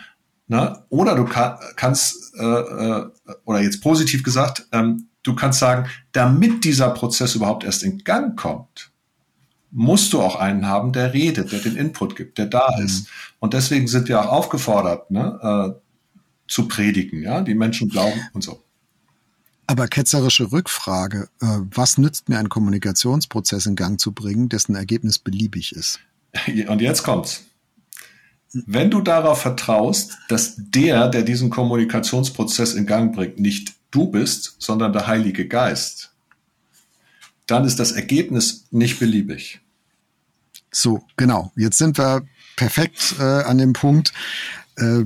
Ne? Oder du kann, kannst, äh, äh, oder jetzt positiv gesagt, ähm, du kannst sagen, damit dieser Prozess überhaupt erst in Gang kommt, musst du auch einen haben, der redet, der den Input gibt, der da mhm. ist. Und deswegen sind wir auch aufgefordert, ne, äh, zu predigen, ja, die Menschen glauben und so. Aber ketzerische Rückfrage, äh, was nützt mir ein Kommunikationsprozess in Gang zu bringen, dessen Ergebnis beliebig ist? Und jetzt kommt's. Wenn du darauf vertraust, dass der, der diesen Kommunikationsprozess in Gang bringt, nicht du bist, sondern der Heilige Geist, dann ist das Ergebnis nicht beliebig. So, genau. Jetzt sind wir perfekt äh, an dem Punkt, äh,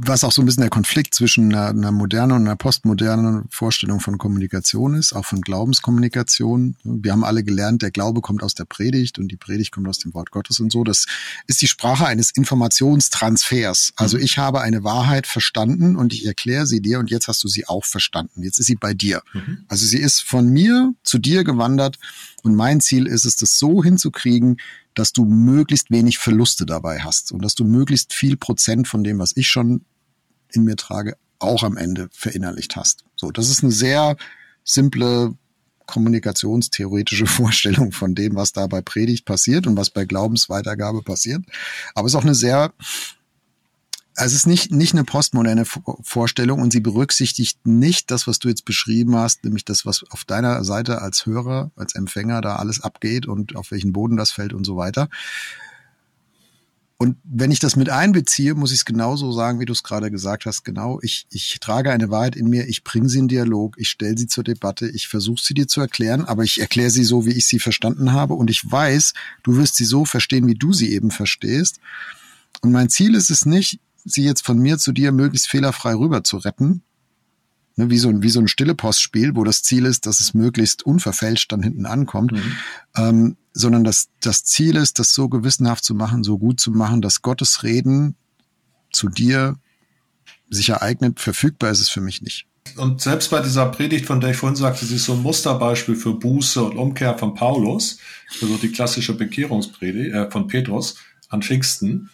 was auch so ein bisschen der Konflikt zwischen einer, einer modernen und einer postmodernen Vorstellung von Kommunikation ist, auch von Glaubenskommunikation. Wir haben alle gelernt, der Glaube kommt aus der Predigt und die Predigt kommt aus dem Wort Gottes und so. Das ist die Sprache eines Informationstransfers. Also ich habe eine Wahrheit verstanden und ich erkläre sie dir und jetzt hast du sie auch verstanden. Jetzt ist sie bei dir. Mhm. Also sie ist von mir zu dir gewandert und mein Ziel ist es, das so hinzukriegen, dass du möglichst wenig Verluste dabei hast und dass du möglichst viel Prozent von dem, was ich schon in mir trage, auch am Ende verinnerlicht hast. So, das ist eine sehr simple kommunikationstheoretische Vorstellung von dem, was da bei Predigt passiert und was bei Glaubensweitergabe passiert. Aber es ist auch eine sehr also es ist nicht, nicht eine postmoderne Vorstellung und sie berücksichtigt nicht das, was du jetzt beschrieben hast, nämlich das, was auf deiner Seite als Hörer, als Empfänger da alles abgeht und auf welchen Boden das fällt und so weiter. Und wenn ich das mit einbeziehe, muss ich es genauso sagen, wie du es gerade gesagt hast. Genau, ich, ich trage eine Wahrheit in mir, ich bringe sie in Dialog, ich stelle sie zur Debatte, ich versuche sie dir zu erklären, aber ich erkläre sie so, wie ich sie verstanden habe. Und ich weiß, du wirst sie so verstehen, wie du sie eben verstehst. Und mein Ziel ist es nicht, sie jetzt von mir zu dir möglichst fehlerfrei rüber zu retten. Ne, wie, so ein, wie so ein stille Postspiel, wo das Ziel ist, dass es möglichst unverfälscht dann hinten ankommt, mhm. ähm, sondern dass das Ziel ist, das so gewissenhaft zu machen, so gut zu machen, dass Gottes Reden zu dir sich ereignet, verfügbar ist es für mich nicht. Und selbst bei dieser Predigt, von der ich vorhin sagte, sie ist so ein Musterbeispiel für Buße und Umkehr von Paulus, also die klassische Bekehrungspredigt äh, von Petrus an Pfingsten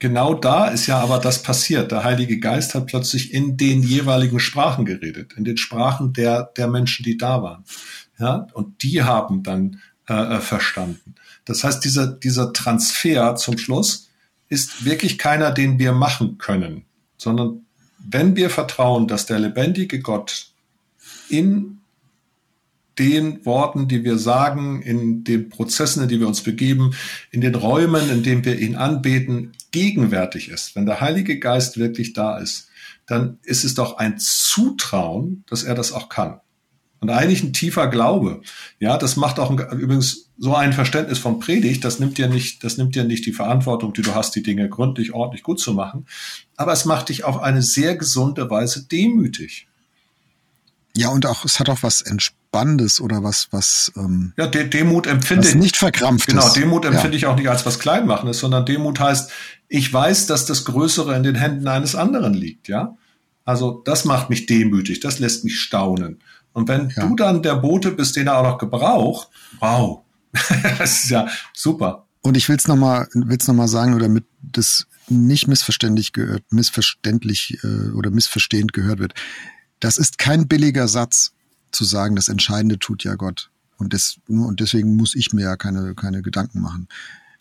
genau da ist ja aber das passiert. Der Heilige Geist hat plötzlich in den jeweiligen Sprachen geredet, in den Sprachen der, der Menschen, die da waren. Ja, und die haben dann äh, äh, verstanden. Das heißt, dieser, dieser Transfer zum Schluss ist wirklich keiner, den wir machen können, sondern wenn wir vertrauen, dass der lebendige Gott in den Worten, die wir sagen, in den Prozessen, in die wir uns begeben, in den Räumen, in denen wir ihn anbeten, gegenwärtig ist, wenn der Heilige Geist wirklich da ist, dann ist es doch ein Zutrauen, dass er das auch kann. Und eigentlich ein tiefer Glaube. Ja, das macht auch ein, übrigens so ein Verständnis von Predigt, das nimmt dir nicht, das nimmt dir nicht die Verantwortung, die du hast, die Dinge gründlich, ordentlich gut zu machen. Aber es macht dich auf eine sehr gesunde Weise demütig. Ja, und auch, es hat auch was Entspannendes oder was, was, ähm, Ja, De Demut empfinde ich. nicht verkrampft Genau, Demut empfinde ja. ich auch nicht als was Kleinmachendes, sondern Demut heißt, ich weiß, dass das Größere in den Händen eines anderen liegt, ja. Also, das macht mich demütig, das lässt mich staunen. Und wenn ja. du dann der Bote bist, den er auch noch gebraucht, wow, das ist ja super. Und ich will es nochmal will's noch mal sagen, oder damit das nicht missverständlich gehört, missverständlich äh, oder missverstehend gehört wird. Das ist kein billiger Satz zu sagen, das Entscheidende tut ja Gott. Und, das, und deswegen muss ich mir ja keine, keine Gedanken machen.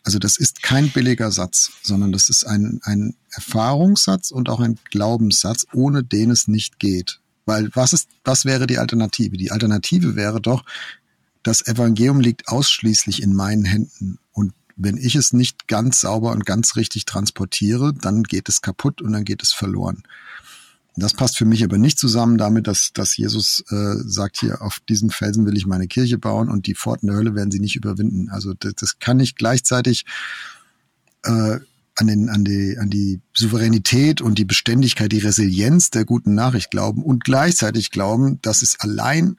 Also das ist kein billiger Satz, sondern das ist ein, ein Erfahrungssatz und auch ein Glaubenssatz, ohne den es nicht geht. Weil was ist, was wäre die Alternative? Die Alternative wäre doch, das Evangelium liegt ausschließlich in meinen Händen. Und wenn ich es nicht ganz sauber und ganz richtig transportiere, dann geht es kaputt und dann geht es verloren. Das passt für mich aber nicht zusammen damit, dass, dass Jesus äh, sagt, hier auf diesem Felsen will ich meine Kirche bauen und die Pforten der Hölle werden sie nicht überwinden. Also das, das kann nicht gleichzeitig äh, an, den, an, die, an die Souveränität und die Beständigkeit, die Resilienz der guten Nachricht glauben und gleichzeitig glauben, dass es allein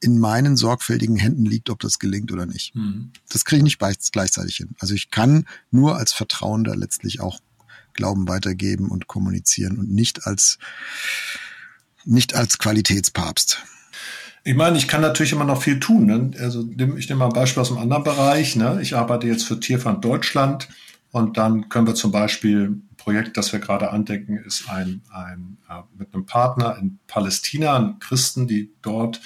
in meinen sorgfältigen Händen liegt, ob das gelingt oder nicht. Mhm. Das kriege ich nicht gleichzeitig hin. Also ich kann nur als Vertrauender letztlich auch Glauben weitergeben und kommunizieren und nicht als, nicht als Qualitätspapst. Ich meine, ich kann natürlich immer noch viel tun. Ne? Also ich nehme mal ein Beispiel aus einem anderen Bereich. Ne? Ich arbeite jetzt für Tierfand Deutschland und dann können wir zum Beispiel ein Projekt, das wir gerade andenken, ist ein, ein äh, mit einem Partner in Palästina, Christen, die dort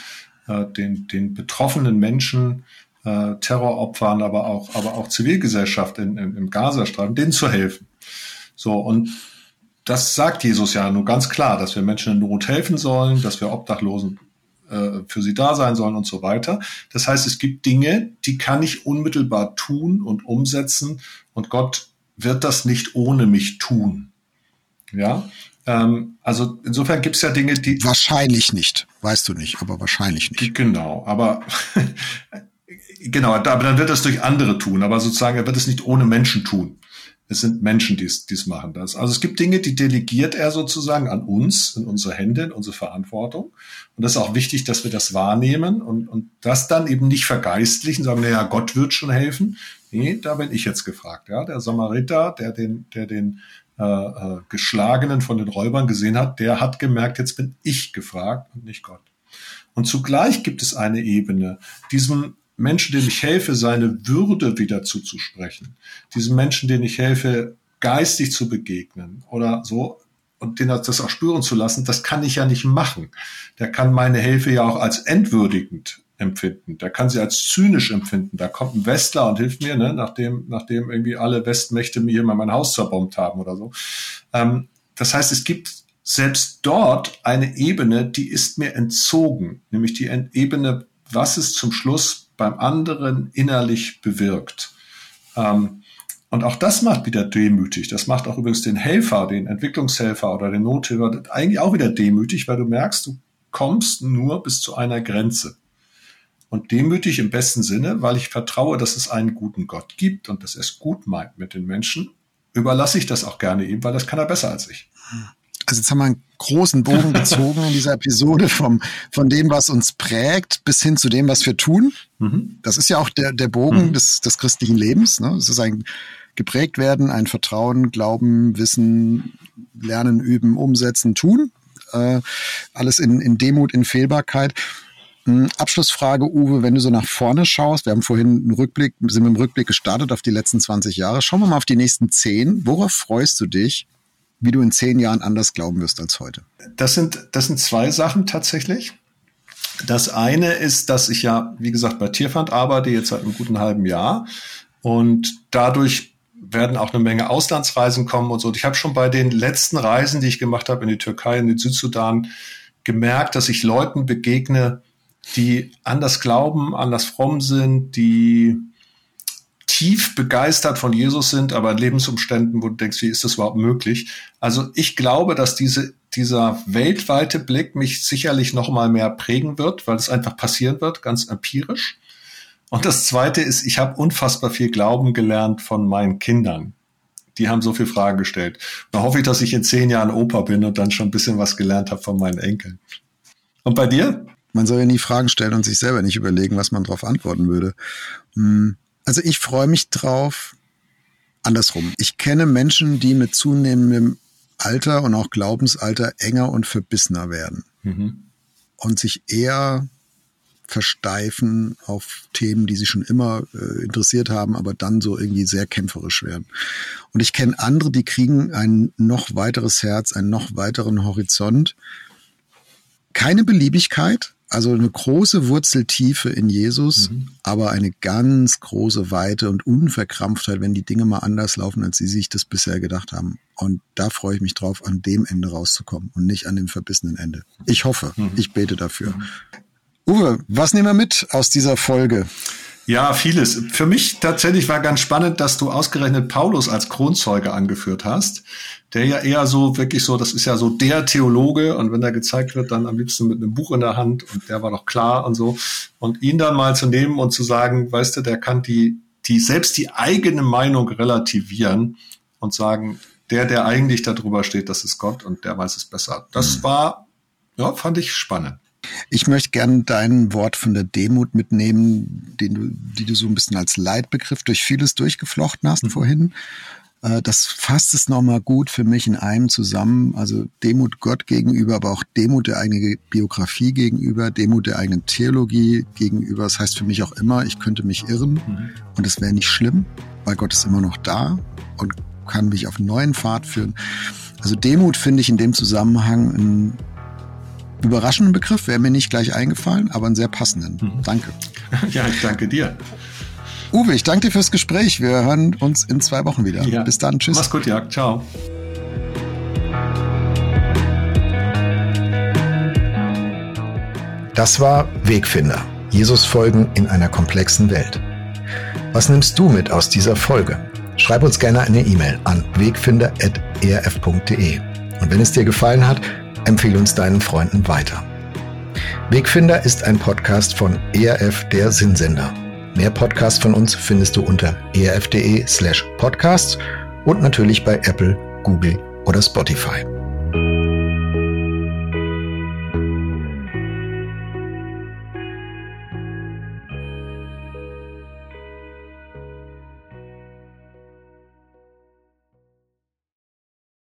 äh, den, den betroffenen Menschen, äh, Terroropfern, aber auch, aber auch Zivilgesellschaft in, in, im Gazastreifen, denen zu helfen. So, und das sagt Jesus ja nur ganz klar, dass wir Menschen in Not helfen sollen, dass wir Obdachlosen äh, für sie da sein sollen und so weiter. Das heißt, es gibt Dinge, die kann ich unmittelbar tun und umsetzen und Gott wird das nicht ohne mich tun. Ja, ähm, also insofern gibt es ja Dinge, die wahrscheinlich nicht, weißt du nicht, aber wahrscheinlich nicht. Genau, aber genau, aber dann wird es durch andere tun, aber sozusagen er wird es nicht ohne Menschen tun. Es sind Menschen, die es machen das. Also es gibt Dinge, die delegiert er sozusagen an uns, in unsere Hände, in unsere Verantwortung. Und das ist auch wichtig, dass wir das wahrnehmen und, und das dann eben nicht vergeistlichen, sagen, naja, Gott wird schon helfen. Nee, da bin ich jetzt gefragt. Ja, der Samariter, der den, der den äh, äh, Geschlagenen von den Räubern gesehen hat, der hat gemerkt, jetzt bin ich gefragt und nicht Gott. Und zugleich gibt es eine Ebene, diesem Menschen, denen ich helfe, seine Würde wieder zuzusprechen. Diesen Menschen, denen ich helfe, geistig zu begegnen oder so und denen das auch spüren zu lassen, das kann ich ja nicht machen. Der kann meine Hilfe ja auch als entwürdigend empfinden. Der kann sie als zynisch empfinden. Da kommt ein Westler und hilft mir, ne, nachdem, nachdem irgendwie alle Westmächte mir hier mal mein Haus zerbombt haben oder so. Ähm, das heißt, es gibt selbst dort eine Ebene, die ist mir entzogen, nämlich die Ebene, was ist zum Schluss beim anderen innerlich bewirkt. Ähm, und auch das macht wieder demütig. Das macht auch übrigens den Helfer, den Entwicklungshelfer oder den Nothilfer eigentlich auch wieder demütig, weil du merkst, du kommst nur bis zu einer Grenze. Und demütig im besten Sinne, weil ich vertraue, dass es einen guten Gott gibt und dass er es gut meint mit den Menschen, überlasse ich das auch gerne ihm, weil das kann er besser als ich. Also jetzt haben wir einen großen Bogen gezogen in dieser Episode vom, von dem, was uns prägt, bis hin zu dem, was wir tun. Mhm. Das ist ja auch der, der Bogen mhm. des, des christlichen Lebens. Ne? Es ist ein geprägt werden, ein Vertrauen, Glauben, Wissen, Lernen, Üben, Umsetzen, Tun. Äh, alles in, in Demut, in Fehlbarkeit. Hm, Abschlussfrage, Uwe, wenn du so nach vorne schaust, wir haben vorhin einen Rückblick, sind mit dem Rückblick gestartet auf die letzten 20 Jahre. Schauen wir mal auf die nächsten 10. Worauf freust du dich wie du in zehn Jahren anders glauben wirst als heute? Das sind, das sind zwei Sachen tatsächlich. Das eine ist, dass ich ja, wie gesagt, bei Tierfand arbeite, jetzt seit einem guten halben Jahr. Und dadurch werden auch eine Menge Auslandsreisen kommen und so. Und ich habe schon bei den letzten Reisen, die ich gemacht habe in die Türkei, in den Südsudan, gemerkt, dass ich Leuten begegne, die anders glauben, anders fromm sind, die tief begeistert von Jesus sind, aber in Lebensumständen, wo du denkst, wie ist das überhaupt möglich? Also ich glaube, dass diese, dieser weltweite Blick mich sicherlich noch mal mehr prägen wird, weil es einfach passieren wird, ganz empirisch. Und das Zweite ist, ich habe unfassbar viel Glauben gelernt von meinen Kindern. Die haben so viele Fragen gestellt. Da hoffe ich, dass ich in zehn Jahren Opa bin und dann schon ein bisschen was gelernt habe von meinen Enkeln. Und bei dir? Man soll ja nie Fragen stellen und sich selber nicht überlegen, was man darauf antworten würde. Hm. Also ich freue mich drauf. Andersrum. Ich kenne Menschen, die mit zunehmendem Alter und auch Glaubensalter enger und verbissener werden. Mhm. und sich eher versteifen auf Themen, die sie schon immer äh, interessiert haben, aber dann so irgendwie sehr kämpferisch werden. Und ich kenne andere, die kriegen ein noch weiteres Herz, einen noch weiteren Horizont. Keine Beliebigkeit, also eine große Wurzeltiefe in Jesus, mhm. aber eine ganz große Weite und Unverkrampftheit, wenn die Dinge mal anders laufen, als sie sich das bisher gedacht haben. Und da freue ich mich drauf, an dem Ende rauszukommen und nicht an dem verbissenen Ende. Ich hoffe, mhm. ich bete dafür. Mhm. Uwe, was nehmen wir mit aus dieser Folge? Ja, vieles. Für mich tatsächlich war ganz spannend, dass du ausgerechnet Paulus als Kronzeuge angeführt hast, der ja eher so wirklich so, das ist ja so der Theologe und wenn er gezeigt wird, dann am liebsten mit einem Buch in der Hand und der war doch klar und so. Und ihn dann mal zu nehmen und zu sagen, weißt du, der kann die, die selbst die eigene Meinung relativieren und sagen, der, der eigentlich darüber steht, das ist Gott und der weiß es besser. Das mhm. war, ja, fand ich spannend. Ich möchte gerne dein Wort von der Demut mitnehmen, den du, die du so ein bisschen als Leitbegriff durch vieles durchgeflochten hast mhm. vorhin. Äh, das fasst es nochmal gut für mich in einem zusammen. Also Demut Gott gegenüber, aber auch Demut der eigenen Biografie gegenüber, Demut der eigenen Theologie gegenüber. Das heißt für mich auch immer, ich könnte mich irren mhm. und es wäre nicht schlimm, weil Gott ist immer noch da und kann mich auf einen neuen Pfad führen. Also Demut finde ich in dem Zusammenhang ein überraschenden Begriff, wäre mir nicht gleich eingefallen, aber einen sehr passenden. Mhm. Danke. Ja, ich danke dir. Uwe, ich danke dir fürs Gespräch. Wir hören uns in zwei Wochen wieder. Ja. Bis dann. Tschüss. Mach's gut, Jörg. Ciao. Das war Wegfinder. Jesus folgen in einer komplexen Welt. Was nimmst du mit aus dieser Folge? Schreib uns gerne eine E-Mail an wegfinder.erf.de. Und wenn es dir gefallen hat, empfehle uns deinen Freunden weiter. Wegfinder ist ein Podcast von ERF der Sinnsender. Mehr Podcasts von uns findest du unter erf.de slash podcasts und natürlich bei Apple, Google oder Spotify.